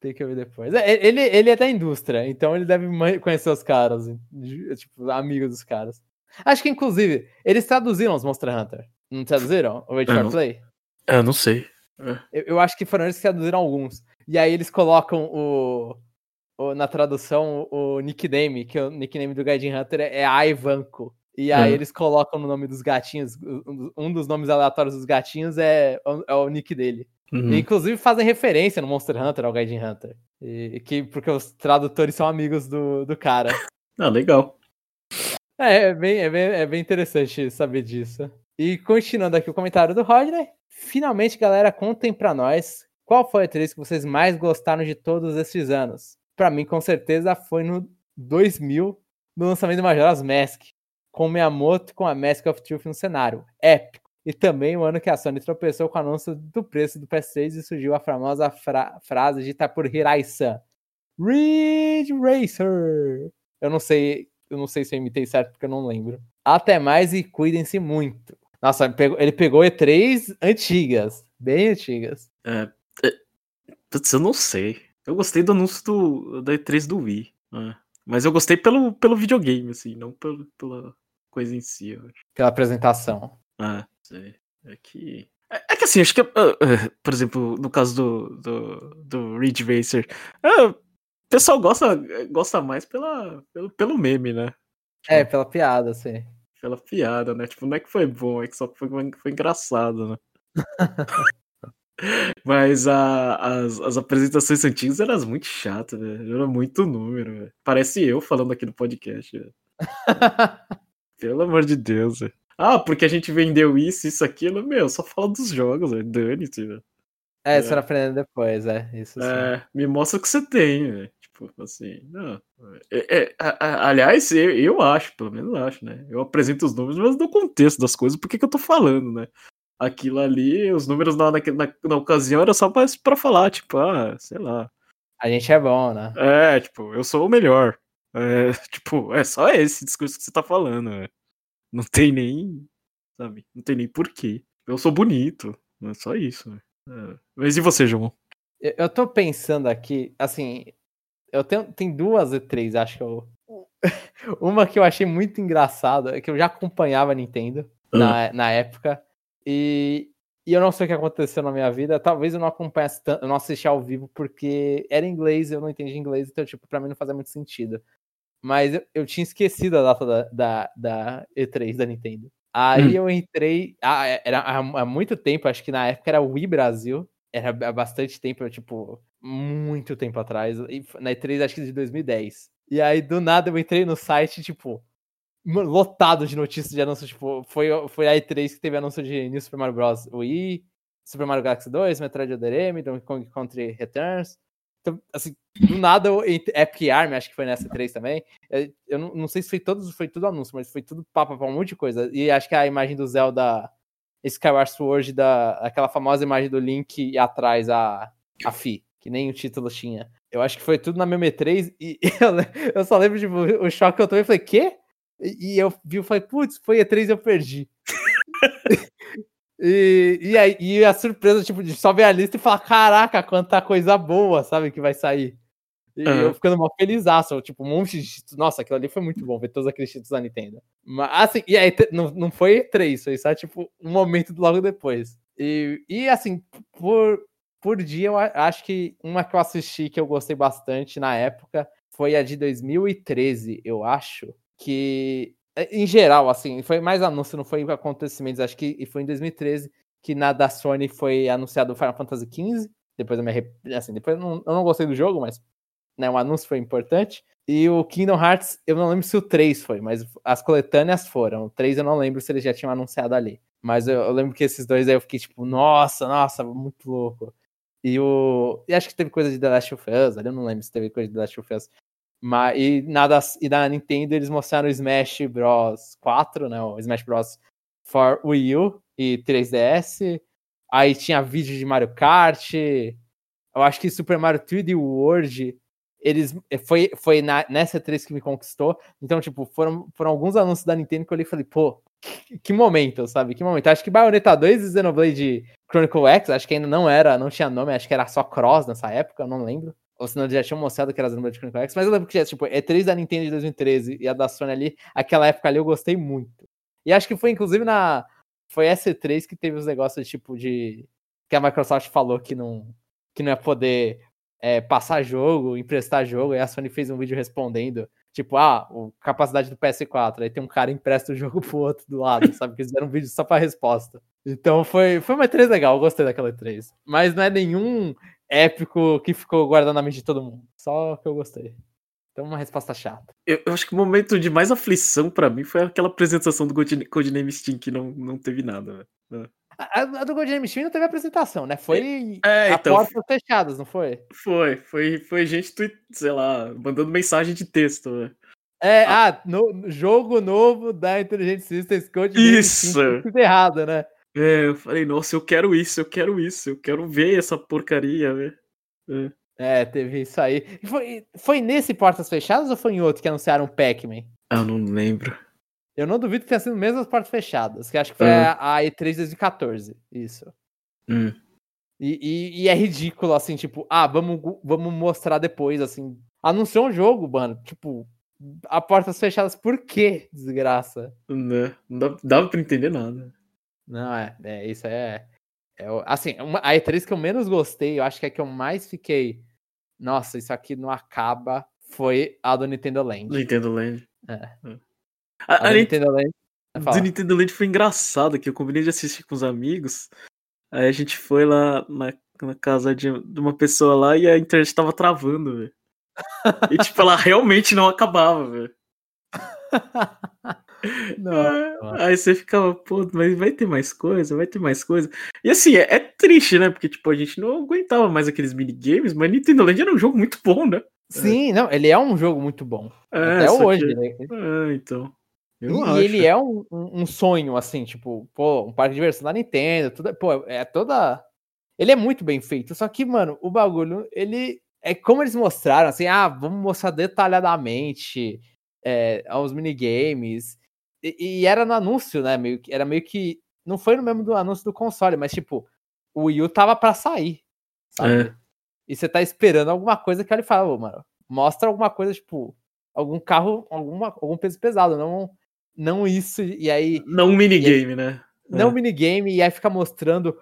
Tem que ouvir depois. É, ele, ele é da indústria, então ele deve conhecer os caras. Tipo, amigos dos caras. Acho que, inclusive, eles traduziram os Monster Hunter. Não traduziram? O Wait for Play? Eu não sei. É. Eu, eu, acho que foram eles que traduziram alguns. E aí eles colocam o, o na tradução o nickname, que o nickname do Gaijin Hunter é, é Ivanko. E aí eles colocam no nome dos gatinhos. Um dos nomes aleatórios dos gatinhos é, é o nick dele. Uhum. E, inclusive fazem referência no Monster Hunter ao Gaijin Hunter. E, que, porque os tradutores são amigos do, do cara. Ah, legal. É, é bem, é, bem, é bem interessante saber disso. E continuando aqui o comentário do Rodney. Finalmente, galera, contem pra nós qual foi a atriz que vocês mais gostaram de todos esses anos. Pra mim, com certeza, foi no 2000, no lançamento do Majora's Mask com Miyamoto com a Mask of Truth no cenário. Épico. E também o ano que a Sony tropeçou com o anúncio do preço do PS3 e surgiu a famosa fra frase dita por Hirai-san. Ridge Racer. Eu não sei, eu não sei se eu imitei certo porque eu não lembro. Até mais e cuidem-se muito. Nossa, ele pegou, ele pegou E3 antigas, bem antigas. É, é, putz, eu não sei. Eu gostei do anúncio do, da E3 do Wii. É. Mas eu gostei pelo, pelo videogame, assim, não pelo, pela coisa em si, eu acho. Pela apresentação. Ah, sei. É que. É, é que assim, acho que, uh, uh, por exemplo, no caso do, do, do Ridge Racer, uh, o pessoal gosta, gosta mais pela, pelo, pelo meme, né? É, pela piada, sim. Pela piada, né? Tipo, não é que foi bom, é que só foi, foi engraçado, né? Mas a, as, as apresentações antigas eram muito chatas, velho. Era muito número, velho. Parece eu falando aqui no podcast, velho. Pelo amor de Deus, velho. Ah, porque a gente vendeu isso, isso, aquilo. Meu, só fala dos jogos, velho. Dane-se, velho. É, você vai aprendendo depois, é. Isso é, me mostra o que você tem, velho. Tipo, assim, não. É, é, a, aliás, eu, eu acho, pelo menos acho, né? Eu apresento os números, mas no contexto das coisas, por que, que eu tô falando, né? Aquilo ali, os números na, na, na ocasião era só pra, pra falar, tipo, ah, sei lá. A gente é bom, né? É, tipo, eu sou o melhor. É, tipo, é só esse discurso que você tá falando. Né? Não tem nem. Sabe? Não tem nem porquê. Eu sou bonito. É só isso. Né? É. Mas e você, João? Eu tô pensando aqui, assim. Eu tenho tem duas e três, acho que eu. Uma que eu achei muito engraçada, é que eu já acompanhava a Nintendo na, na época. E, e eu não sei o que aconteceu na minha vida. Talvez eu não acompanhasse tanto, eu não assisti ao vivo porque era inglês, eu não entendi inglês, então, tipo, pra mim não fazia muito sentido. Mas eu, eu tinha esquecido a data da, da, da E3 da Nintendo. Aí hum. eu entrei. Ah, é, era há muito tempo, acho que na época era o Wii Brasil. Era há bastante tempo, tipo, muito tempo atrás. Na E3, acho que de 2010. E aí, do nada, eu entrei no site, tipo, lotado de notícias de anúncios. Tipo, foi, foi a E3 que teve anúncio de New Super Mario Bros. Wii, Super Mario Galaxy 2, Metroid Other Donkey Kong Country Returns. Então, assim, do nada, eu, Epic Arm, acho que foi nessa 3 também. Eu, eu não, não, sei se foi todos, foi tudo anúncio, mas foi tudo papo pra um monte de coisa. E acho que a imagem do Zelda Skyward Sword, da, aquela famosa imagem do Link e atrás a, a Fi, que nem o título tinha. Eu acho que foi tudo na mesma E3 e eu, eu só lembro, tipo, o choque que eu tomei, eu falei, quê? E, eu vi, eu falei, putz, foi E3 eu perdi. e, e, aí, e a surpresa, tipo, de só ver a lista e falar, caraca, quanta coisa boa, sabe, que vai sair. E uhum. eu ficando mal felizaço, tipo, um monte de títulos. Nossa, aquilo ali foi muito bom, ver todos aqueles títulos da Nintendo. Mas, assim, e aí, não, não foi três, foi só, tipo, um momento logo depois. E, e assim, por, por dia, eu acho que uma que eu assisti que eu gostei bastante na época foi a de 2013, eu acho, que em geral, assim, foi mais anúncio, não foi acontecimentos, acho que foi em 2013 que na da Sony foi anunciado o Final Fantasy XV, depois eu me assim, depois eu não, eu não gostei do jogo, mas né, o anúncio foi importante. E o Kingdom Hearts, eu não lembro se o 3 foi, mas as coletâneas foram. O 3 eu não lembro se eles já tinham anunciado ali. Mas eu, eu lembro que esses dois aí eu fiquei tipo, nossa, nossa, muito louco. E o. E acho que teve coisa de The Last of Us, eu não lembro se teve coisa de The Last of Us. Mas, e, nada, e na Nintendo eles mostraram o Smash Bros 4, né? O Smash Bros for Wii U e 3DS. Aí tinha vídeo de Mario Kart. Eu acho que Super Mario 3D World eles foi, foi na, nessa 3 que me conquistou. Então, tipo, foram, foram alguns anúncios da Nintendo que eu olhei e falei, pô, que, que, momento, sabe? Que momento. Acho que Bayonetta 2 e Xenoblade Chronicle X, acho que ainda não era, não tinha nome, acho que era só Cross nessa época, não lembro. Ou senão já tinham mostrado que era Xenoblade Chronicle X, mas eu lembro que, tipo, é 3 da Nintendo de 2013 e a da Sony ali, aquela época ali eu gostei muito. E acho que foi, inclusive, na. Foi essa 3 que teve os negócios, tipo, de. Que a Microsoft falou que não, que não ia poder é, passar jogo, emprestar jogo, e a Sony fez um vídeo respondendo, tipo, ah, o, capacidade do PS4, aí tem um cara empresta o jogo pro outro do lado, sabe? Que eles fizeram um vídeo só pra resposta. Então foi, foi uma E3 legal, gostei daquela E3. Mas não é nenhum épico que ficou guardado na mente de todo mundo. Só que eu gostei. Então, uma resposta chata. Eu, eu acho que o momento de mais aflição para mim foi aquela apresentação do Codename Steam que não, não teve nada. Né? A, a do Golden Steam não teve apresentação, né? Foi é, então, a portas fechadas, não foi? Foi, foi, foi gente, sei lá, mandando mensagem de texto, né? É, ah, ah no, jogo novo da Intelligent Systems Code Isso! Tudo errado, né? É, eu falei, nossa, eu quero isso, eu quero isso, eu quero ver essa porcaria, velho. É. é. teve isso aí. Foi, foi nesse Portas Fechadas ou foi em outro que anunciaram Pac-Man? Eu não lembro. Eu não duvido que tenha sido mesmo as portas fechadas, que acho que foi uhum. a, E3 2014. Isso. Uhum. E, e, e, é ridículo, assim, tipo, ah, vamos, vamos mostrar depois, assim. Anunciou um jogo, mano. Tipo, a portas fechadas, por quê? Desgraça. Né? Não dá, dava pra entender nada. Não, é, é isso é. é assim, uma, a E3 que eu menos gostei, eu acho que é que eu mais fiquei. Nossa, isso aqui não acaba. Foi a do Nintendo Land. Nintendo Land. É. A, a, a Nintendo Land. Do Nintendo Land foi engraçado, que eu combinei de assistir com os amigos. Aí a gente foi lá na, na casa de, de, uma pessoa lá e a internet tava travando, velho. E tipo, ela realmente não acabava, velho. Aí você ficava, pô, mas vai ter mais coisa, vai ter mais coisa. E assim, é, é, triste, né? Porque, tipo, a gente não aguentava mais aqueles minigames, mas Nintendo Land era um jogo muito bom, né? Sim, é. não, ele é um jogo muito bom. É, Até hoje. Que... Né? É, então. Eu e acho. ele é um, um, sonho, assim, tipo, pô, um parque de diversão da Nintendo, tudo, pô, é toda. Ele é muito bem feito, só que, mano, o bagulho, ele. É como eles mostraram, assim, ah, vamos mostrar detalhadamente é, aos minigames. E, e era no anúncio, né? Meio que, era meio que. Não foi no mesmo do anúncio do console, mas, tipo, o Wii U tava pra sair. Sabe? É. E você tá esperando alguma coisa que ele fala, oh, mano, mostra alguma coisa, tipo, algum carro, alguma, algum peso pesado, não não isso, e aí. Não um minigame, né? não minigame, e aí fica mostrando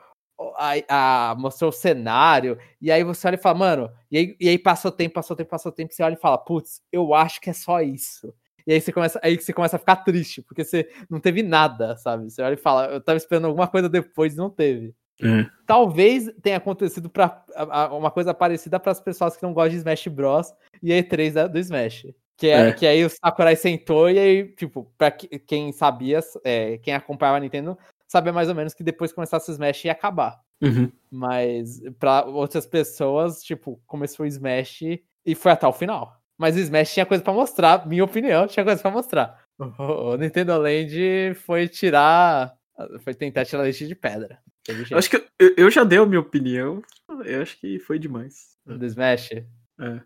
a, a, mostrou o cenário, e aí você olha e fala, mano, e aí, e aí passou tempo, passou tempo, passou tempo, você olha e fala, putz, eu acho que é só isso. E aí você começa, aí você começa a ficar triste, porque você não teve nada, sabe? Você olha e fala, eu tava esperando alguma coisa depois e não teve. É. Talvez tenha acontecido para uma coisa parecida para as pessoas que não gostam de Smash Bros. e a E3 do Smash. Que, é, é. que aí o Sakurai sentou e aí, tipo, pra quem sabia, é, quem acompanhava a Nintendo, sabia mais ou menos que depois que começasse o Smash ia acabar. Uhum. Mas para outras pessoas, tipo, começou o Smash e foi até o final. Mas o Smash tinha coisa para mostrar, minha opinião, tinha coisa para mostrar. O Nintendo Land foi tirar. Foi tentar tirar leite de pedra. Eu acho que eu, eu, já dei a minha opinião. Eu acho que foi demais. Do Smash? É.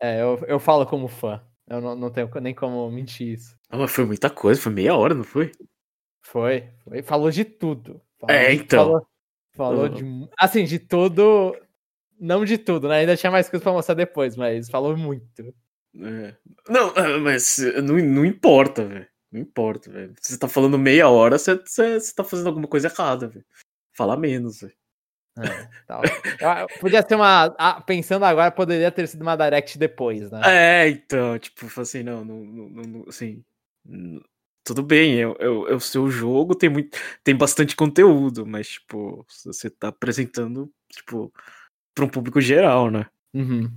É, eu, eu falo como fã. Eu não, não tenho nem como mentir isso. Ah, mas foi muita coisa, foi meia hora, não foi? Foi, foi. Falou de tudo. Falou é, então. Falou, falou uhum. de. Assim, de tudo. Não de tudo, né? Ainda tinha mais coisa pra mostrar depois, mas falou muito. É. Não, é, mas não, não importa, velho. Não importa, velho. Você tá falando meia hora, você, você, você tá fazendo alguma coisa errada, velho. Fala menos, velho. É, tá. Podia ser uma. Pensando agora, poderia ter sido uma direct depois, né? É, então, tipo, assim, não, não, não assim. Tudo bem, é, é, é, o seu jogo, tem muito. Tem bastante conteúdo, mas, tipo, você tá apresentando, tipo, pra um público geral, né? Uhum.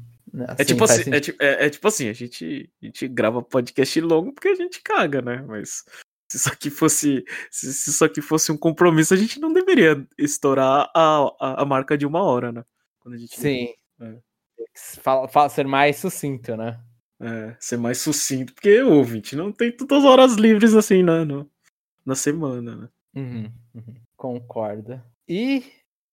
É, tipo assim, é, é, é, tipo assim, a gente, a gente grava podcast longo porque a gente caga, né? Mas se isso aqui fosse, se, se isso aqui fosse um compromisso, a gente não deveria estourar a, a, a marca de uma hora, né? Quando a gente Sim. É. Fala, fala, ser mais sucinto, né? É, ser mais sucinto, porque o ouvinte não tem todas as horas livres assim, né? No, na semana, né? Uhum, uhum. Concordo. E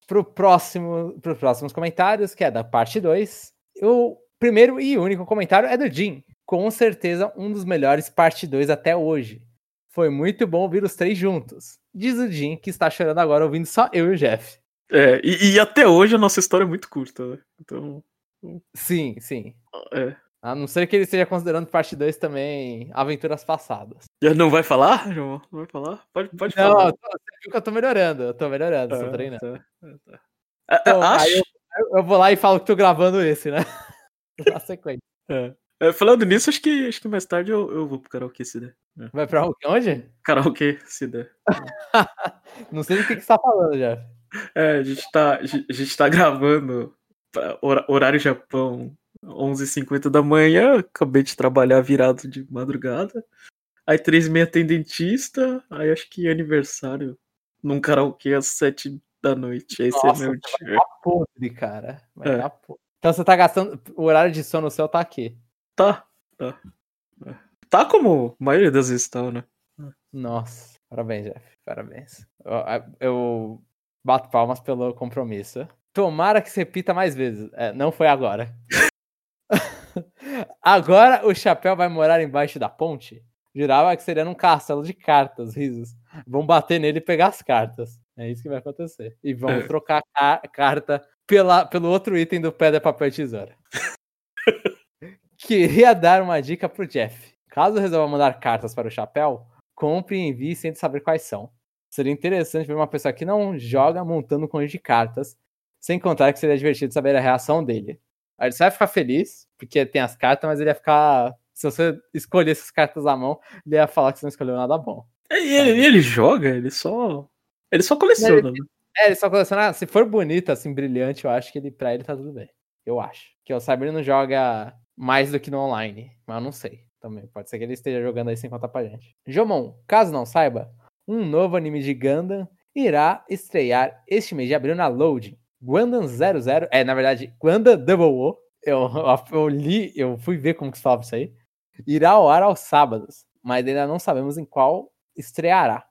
pro próximo, pros próximos comentários, que é da parte 2, o primeiro e único comentário é do Jim. Com certeza um dos melhores parte 2 até hoje. Foi muito bom ouvir os três juntos. Diz o Jim, que está chorando agora ouvindo só eu e o Jeff. É, e, e até hoje a nossa história é muito curta, né? Então. Sim, sim. É. A não ser que ele esteja considerando parte 2 também aventuras passadas. Não vai falar, João? Não vai falar? Pode, pode não, falar. Não, você viu que eu tô melhorando. Eu tô melhorando, ah, tô treinando. Tá, tá. Então, Acho... eu, eu, vou lá e falo que tô gravando esse, né? Na sequência. É. É, falando nisso, acho que, acho que mais tarde eu, eu vou pro karaokê se der. É. Vai pra onde? Karaokê, se der. Não sei do que, que você tá falando já. É, a gente tá, a gente tá gravando horário Japão, 11h50 da manhã. Acabei de trabalhar virado de madrugada. Aí 3h30 tem dentista. Aí acho que aniversário num karaokê às 7 da noite. Esse Nossa, é meu dia. Vai tá podre, cara. Vai é. tá podre. Então você tá gastando. O horário de sono seu tá aqui. Tá, tá. Tá como a maioria das vezes tá, né? Nossa, parabéns, Jeff. Parabéns. Eu, eu bato palmas pelo compromisso. Tomara que se repita mais vezes. É, não foi agora. agora o chapéu vai morar embaixo da ponte? Jurava que seria num castelo de cartas, risos. Vão bater nele e pegar as cartas. É isso que vai acontecer. E vão é. trocar a carta pela, pelo outro item do pedra, papel e tesoura. Queria dar uma dica pro Jeff. Caso resolva mandar cartas para o chapéu, compre e envie sem saber quais são. Seria interessante ver uma pessoa que não joga montando um conjunto de cartas, sem contar que seria divertido saber a reação dele. Aí você vai ficar feliz, porque tem as cartas, mas ele ia ficar. Se você escolher essas cartas à mão, ele ia falar que você não escolheu nada bom. E ele, ele joga, ele só. Ele só coleciona, ele, né? É, ele só coleciona. Se for bonito, assim, brilhante, eu acho que ele, pra ele tá tudo bem. Eu acho. Que o Cyber não joga mais do que no online. Mas eu não sei. Também pode ser que ele esteja jogando aí sem contar pra gente. Jomon, caso não saiba, um novo anime de Gundam irá estrear este mês de abril na Loading. Gundam 00, é, na verdade, Gundam Double O. Eu, eu li, eu fui ver como que se falava isso aí. Irá ao ar aos sábados, mas ainda não sabemos em qual estreará.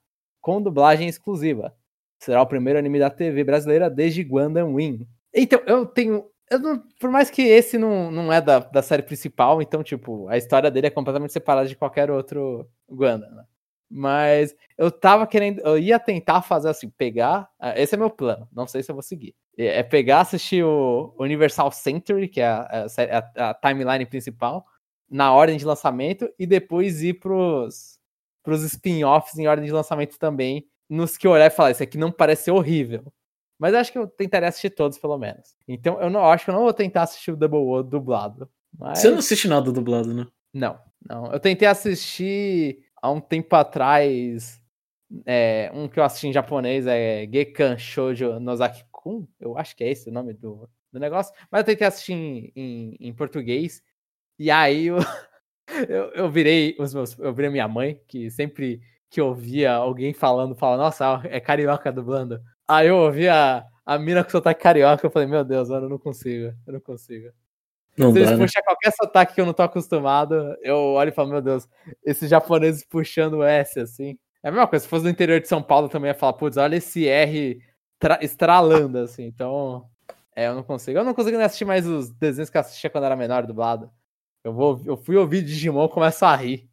Com dublagem exclusiva. Será o primeiro anime da TV brasileira desde Gundam Wing. Então, eu tenho não, por mais que esse não, não é da, da série principal, então, tipo, a história dele é completamente separada de qualquer outro Gundam, né? Mas eu tava querendo, eu ia tentar fazer assim, pegar. Ah, esse é meu plano, não sei se eu vou seguir. É, é pegar, assistir o Universal Century, que é a, a, a timeline principal, na ordem de lançamento, e depois ir pros, pros spin-offs em ordem de lançamento também, nos que eu olhar e falar, isso aqui não parece ser horrível. Mas acho que eu tentaria assistir todos, pelo menos. Então eu não acho que eu não vou tentar assistir o Double O dublado. Mas... Você não assiste nada dublado, né? Não, não. Eu tentei assistir há um tempo atrás. É, um que eu assisti em japonês é Gekan Shoujo Nozaki-kun. Eu acho que é esse o nome do, do negócio. Mas eu tentei assistir em, em, em português. E aí eu, eu, eu, virei os meus. Eu virei minha mãe, que sempre que ouvia alguém falando, fala, nossa, é carioca dublando. Aí eu ouvi a, mina com sotaque carioca, eu falei, meu Deus, mano, eu não consigo, eu não consigo. Não Se eles né? puxar qualquer sotaque que eu não tô acostumado, eu olho e falo, meu Deus, esses japoneses puxando o S, assim. É a mesma coisa, se fosse no interior de São Paulo também ia falar, putz, olha esse R estralando, assim. Então, é, eu não consigo. Eu não consigo nem assistir mais os desenhos que eu assistia quando era menor, dublado. Eu, vou, eu fui ouvir Digimon e começo a rir.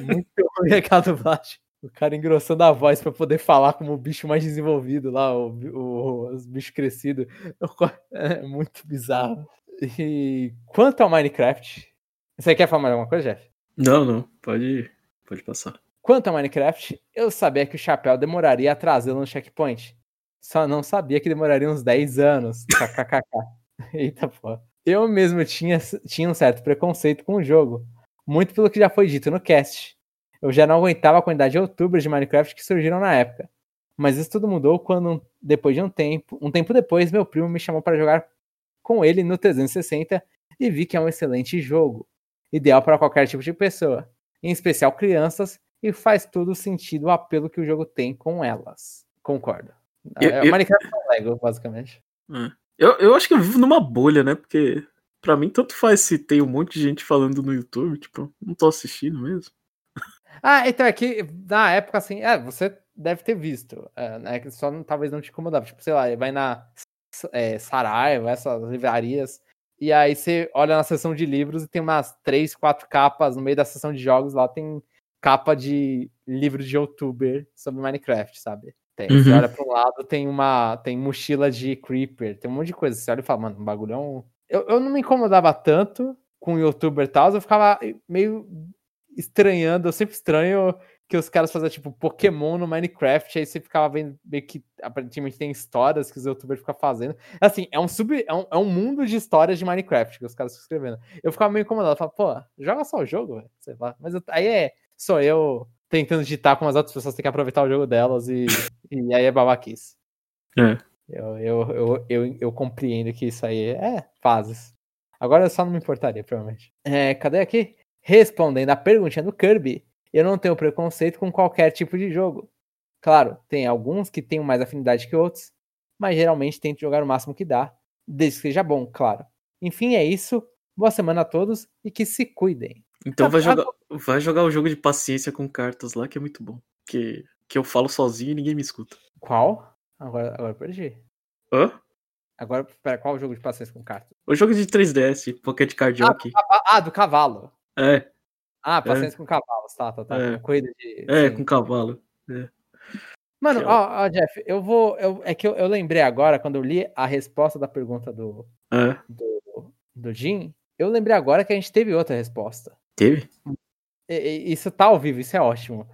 Muito ruim aquela dublagem. O cara engrossando a voz para poder falar como o bicho mais desenvolvido lá, o, o, os bichos crescidos. É muito bizarro. E quanto ao Minecraft, você quer falar mais alguma coisa, Jeff? Não, não. Pode, pode passar. Quanto ao Minecraft, eu sabia que o Chapéu demoraria a trazê-lo no checkpoint. Só não sabia que demoraria uns 10 anos. KKKK. Eita pô. Eu mesmo tinha, tinha um certo preconceito com o jogo. Muito pelo que já foi dito no cast eu já não aguentava a quantidade de youtubers de Minecraft que surgiram na época. Mas isso tudo mudou quando, depois de um tempo, um tempo depois, meu primo me chamou para jogar com ele no 360 e vi que é um excelente jogo, ideal para qualquer tipo de pessoa, em especial crianças, e faz todo sentido o apelo que o jogo tem com elas. Concordo. Eu, é, eu, Minecraft é um Lego, basicamente. É. Eu, eu acho que eu vivo numa bolha, né? Porque para mim tanto faz se tem um monte de gente falando no YouTube, tipo, não tô assistindo mesmo. Ah, então é que na época, assim, é, você deve ter visto, é, né, só não, talvez não te incomodava. Tipo, sei lá, vai na é, Saraiva, essas livrarias, e aí você olha na seção de livros e tem umas três, quatro capas no meio da seção de jogos, lá tem capa de livro de youtuber sobre Minecraft, sabe? Tem, uhum. Você olha para um lado, tem uma. Tem mochila de Creeper, tem um monte de coisa. Você olha e fala, mano, um bagulhão. Eu, eu não me incomodava tanto com o youtuber e tal, eu ficava meio estranhando, eu sempre estranho que os caras faziam tipo Pokémon no Minecraft, aí você ficava vendo meio que aparentemente tem histórias que os youtubers ficam fazendo. Assim, é um sub é um, é um mundo de histórias de Minecraft que os caras ficam escrevendo. Eu ficava meio incomodado, eu falava, pô, joga só o jogo, velho. Sei lá. Mas eu, aí é só eu tentando digitar como as outras pessoas têm que aproveitar o jogo delas e, e aí é babaquice. É. Eu, eu, eu, eu, eu compreendo que isso aí é fases. Agora eu só não me importaria, provavelmente. É, cadê aqui? Respondendo à perguntinha do Kirby, eu não tenho preconceito com qualquer tipo de jogo. Claro, tem alguns que tenho mais afinidade que outros, mas geralmente tento jogar o máximo que dá, desde que seja bom, claro. Enfim, é isso. Boa semana a todos e que se cuidem. Então vai jogar, vai jogar o jogo de paciência com cartas lá, que é muito bom. Que, que eu falo sozinho e ninguém me escuta. Qual? Agora, agora perdi. Hã? Agora, pera, qual o jogo de paciência com cartas? O jogo de 3DS, Pocket Card Jockey. Ah, ah, do cavalo. É. Ah, paciência é. com cavalos, tá, tá, tá. É, Corrida de. É, com cavalo. É. Mano, é ó, ó, Jeff, eu vou. Eu, é que eu, eu, lembrei agora, quando eu li a resposta da pergunta do, é. do, do Jim, eu lembrei agora que a gente teve outra resposta. Teve? E, isso tá ao vivo, isso é ótimo.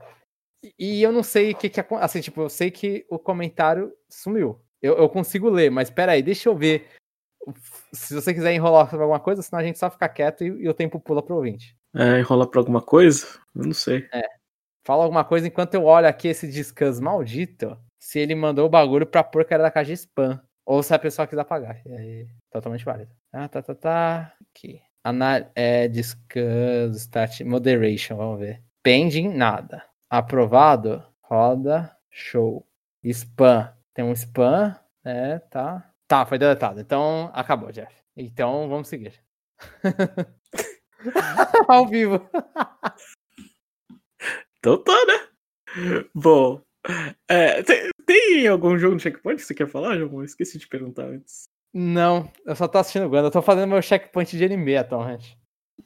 E, eu não sei o que que Assim, tipo, eu sei que o comentário sumiu. Eu, eu consigo ler, mas peraí, deixa eu ver se você quiser enrolar sobre alguma coisa, senão a gente só fica quieto e, e o tempo pula pro ouvinte. É, enrolar pra alguma coisa? Eu não sei. É. Fala alguma coisa enquanto eu olho aqui esse descans maldito, se ele mandou o bagulho pra porcaria da caixa de spam. Ou se a pessoa quiser pagar. E aí, totalmente válido. Ah, tá, tá, tá. Aqui. Anal é, discuss, start, moderation, vamos ver. Pending, nada. Aprovado, roda, show. Spam. Tem um spam, é, tá. Tá, foi deletado. Então, acabou, Jeff. Então, vamos seguir. Ao vivo. então tá, né? Bom. É, tem, tem, algum jogo no checkpoint que você quer falar, João? Esqueci de perguntar antes. Não, eu só tô assistindo Ganda. Eu tô fazendo meu checkpoint de anime atualmente.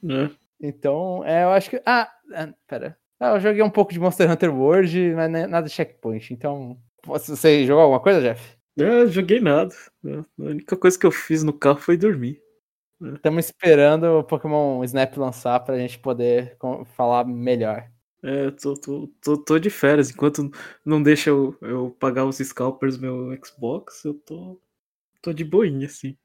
É. Então, é, eu acho que. Ah, é, pera. Ah, eu joguei um pouco de Monster Hunter World, mas é nada de checkpoint. Então. Você jogou alguma coisa, Jeff? É, joguei nada. A única coisa que eu fiz no carro foi dormir. Estamos esperando o Pokémon Snap lançar pra gente poder falar melhor. É, tô, tô, tô, tô de férias. Enquanto não deixa eu, eu pagar os scalpers meu Xbox, eu tô, tô de boinha, assim.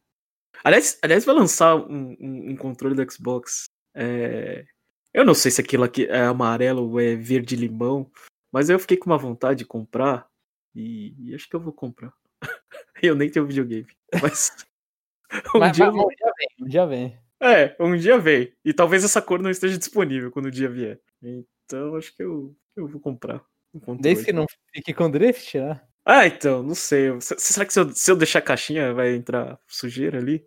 Aliás, aliás vai lançar um, um, um controle do Xbox. É... Eu não sei se aquilo aqui é amarelo ou é verde limão, mas eu fiquei com uma vontade de comprar e, e acho que eu vou comprar. eu nem tenho videogame, mas. um, mas, dia, mas, um dia vem, um dia vem. É, um dia vem. E talvez essa cor não esteja disponível quando o dia vier. Então acho que eu, eu vou comprar. Um Desde que não fique com drift, né? Ah, então, não sei. Será que se eu, se eu deixar a caixinha vai entrar sujeira ali?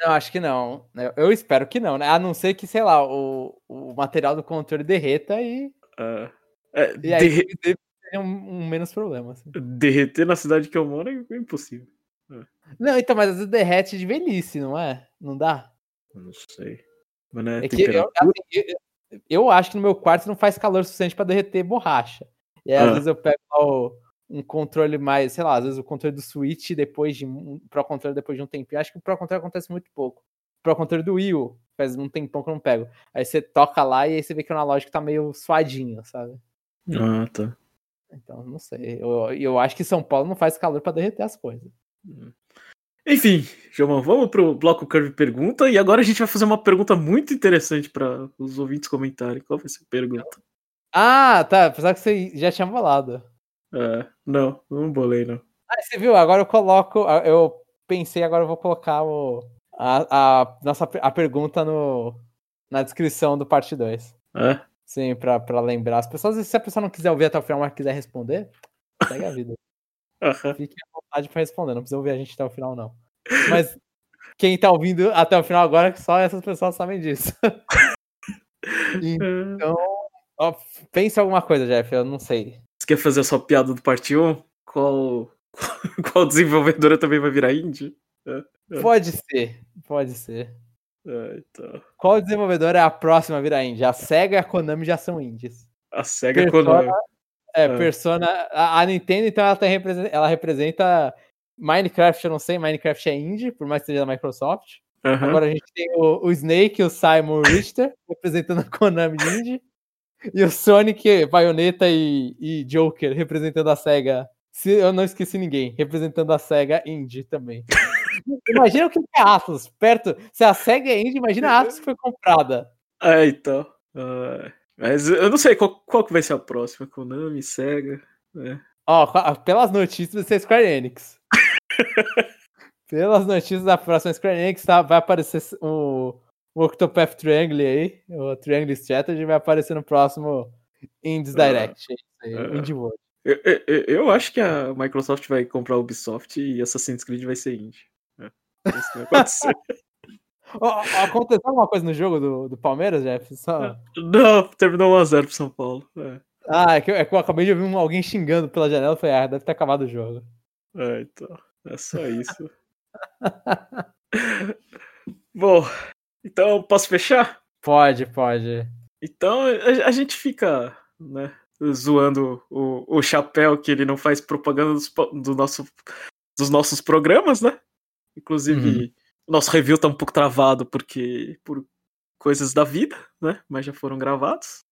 Não, acho que não. Eu espero que não, né? A não ser que, sei lá, o, o material do controle derreta e. Uh, é, e aí derre... um, um, menos problema. Assim. Derreter na cidade que eu moro é impossível. É. Não, então, mas às vezes derrete de velhice, não é? Não dá? Não sei. Mas não é, é que eu, assim, eu, eu, acho que no meu quarto não faz calor suficiente para derreter borracha. E aí, ah. às vezes eu pego o, um controle mais, sei lá, às vezes o controle do Switch depois de um Pro Controle depois de um tempinho. Acho que o Pro Controle acontece muito pouco. O Pro Controle do Wii U, faz um tempão que eu não pego. Aí você toca lá e aí você vê que o analógico tá meio suadinho, sabe? Ah, tá. Então, não sei. Eu, eu acho que São Paulo não faz calor para derreter as coisas. Enfim, João, vamos pro bloco Curve Pergunta. E agora a gente vai fazer uma pergunta muito interessante para os ouvintes comentarem. Qual vai ser a pergunta? Ah, tá. Apesar que você já tinha falado. É, não, não bolei, não. Ah, você viu? Agora eu coloco. Eu pensei, agora eu vou colocar o, a, a, nossa, a pergunta no, na descrição do parte 2. É? Sim, pra, pra lembrar as pessoas. E se a pessoa não quiser ouvir até o final, mas quiser responder, segue a vida. Uhum. Fique à vontade pra responder, não precisa ouvir a gente até o final, não. Mas quem tá ouvindo até o final agora, só essas pessoas sabem disso. então, ó, pense alguma coisa, Jeff, eu não sei quer fazer a sua piada do parte 1? Qual, qual desenvolvedora também vai virar indie? É, é. Pode ser, pode ser. É, então. Qual desenvolvedora é a próxima a virar indie? A SEGA e a Konami já são indies. A SEGA e a Konami. É, é, Persona. A, a, Nintendo, então, ela, tem, ela representa Minecraft, eu não sei, Minecraft é indie, por mais que seja da Microsoft. Uhum. Agora a gente tem o, o Snake o Simon Richter representando a Konami indie. E o Sonic, Bayonetta e, e Joker representando a SEGA. Se eu não esqueci ninguém, representando a SEGA Indie também. imagina o que é Atlas, perto. Se a SEGA é Indie, imagina a Atlas que foi comprada. É, então. Uh, mas eu não sei qual, qual que vai ser a próxima. Konami, SEGA. É. Ó, pelas notícias vai ser Square Enix. pelas notícias da próxima Square Enix tá, vai aparecer o o Octopath Triangle aí, o Triangle Strategy vai aparecer no próximo Indies ah, Direct, aí, uh, Indie World. Eu, eu, eu, acho que a Microsoft vai comprar o Ubisoft e Assassin's Creed vai ser indie. É, isso vai acontecer. Aconteceu alguma coisa no jogo do, do Palmeiras, Jeff? Só... Não, terminou 1x0 pro São Paulo. É. Ah, é que, é que, eu acabei de ouvir um, alguém xingando pela janela. Foi, ah, deve ter acabado o jogo. É, então. É só isso. Bom, então, posso fechar? Pode, pode. Então, a, a gente fica, né, zoando o, o chapéu que ele não faz propaganda dos, do nosso, dos nossos programas, né? Inclusive, uhum. o nosso review tá um pouco travado porque por coisas da vida, né? Mas já foram gravados,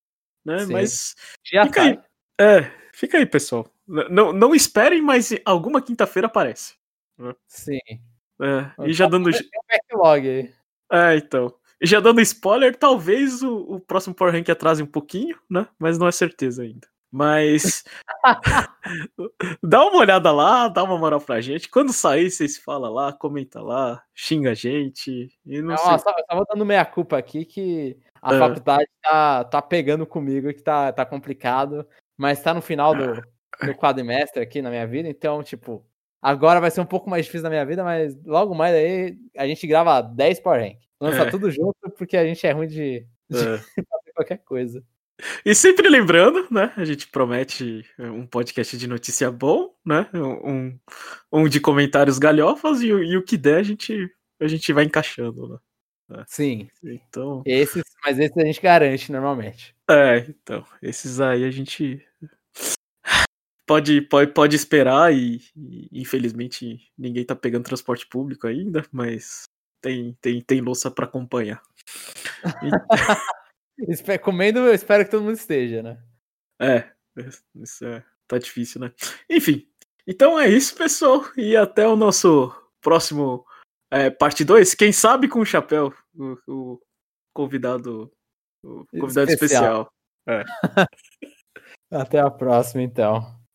né? Sim. Mas já fica tá. aí. É, fica aí, pessoal. Não, não esperem, mas alguma quinta-feira aparece. Né? Sim. É, e já dando. Um backlog aí. É, então. Já dando spoiler, talvez o, o próximo Power Rank atrase um pouquinho, né? Mas não é certeza ainda. Mas dá uma olhada lá, dá uma moral pra gente. Quando sair, vocês falam lá, comenta lá, xinga a gente. E não, não sei. Só, só vou dando meia culpa aqui que a é. faculdade tá, tá pegando comigo, que tá, tá complicado, mas tá no final do, do quadrimestre aqui na minha vida, então, tipo, Agora vai ser um pouco mais difícil na minha vida, mas logo mais aí a gente grava 10 Power Rank. Lança é. tudo junto, porque a gente é ruim de, de é. fazer qualquer coisa. E sempre lembrando, né? A gente promete um podcast de notícia bom, né? Um, um de comentários galhofas e, e o que der a gente, a gente vai encaixando, né? É. Sim. Então. Esses, mas esses a gente garante normalmente. É, então. Esses aí a gente pode, pode, pode esperar e, e, infelizmente ninguém tá pegando transporte público ainda, mas tem, tem, tem louça para acompanhar. Comendo, eu espero que todo mundo esteja, né? É, isso é, tá difícil, né? Enfim, então é isso, pessoal. E até o nosso próximo é, parte 2. Quem sabe com o chapéu, o, o convidado, o convidado especial. especial. É. até a próxima, então.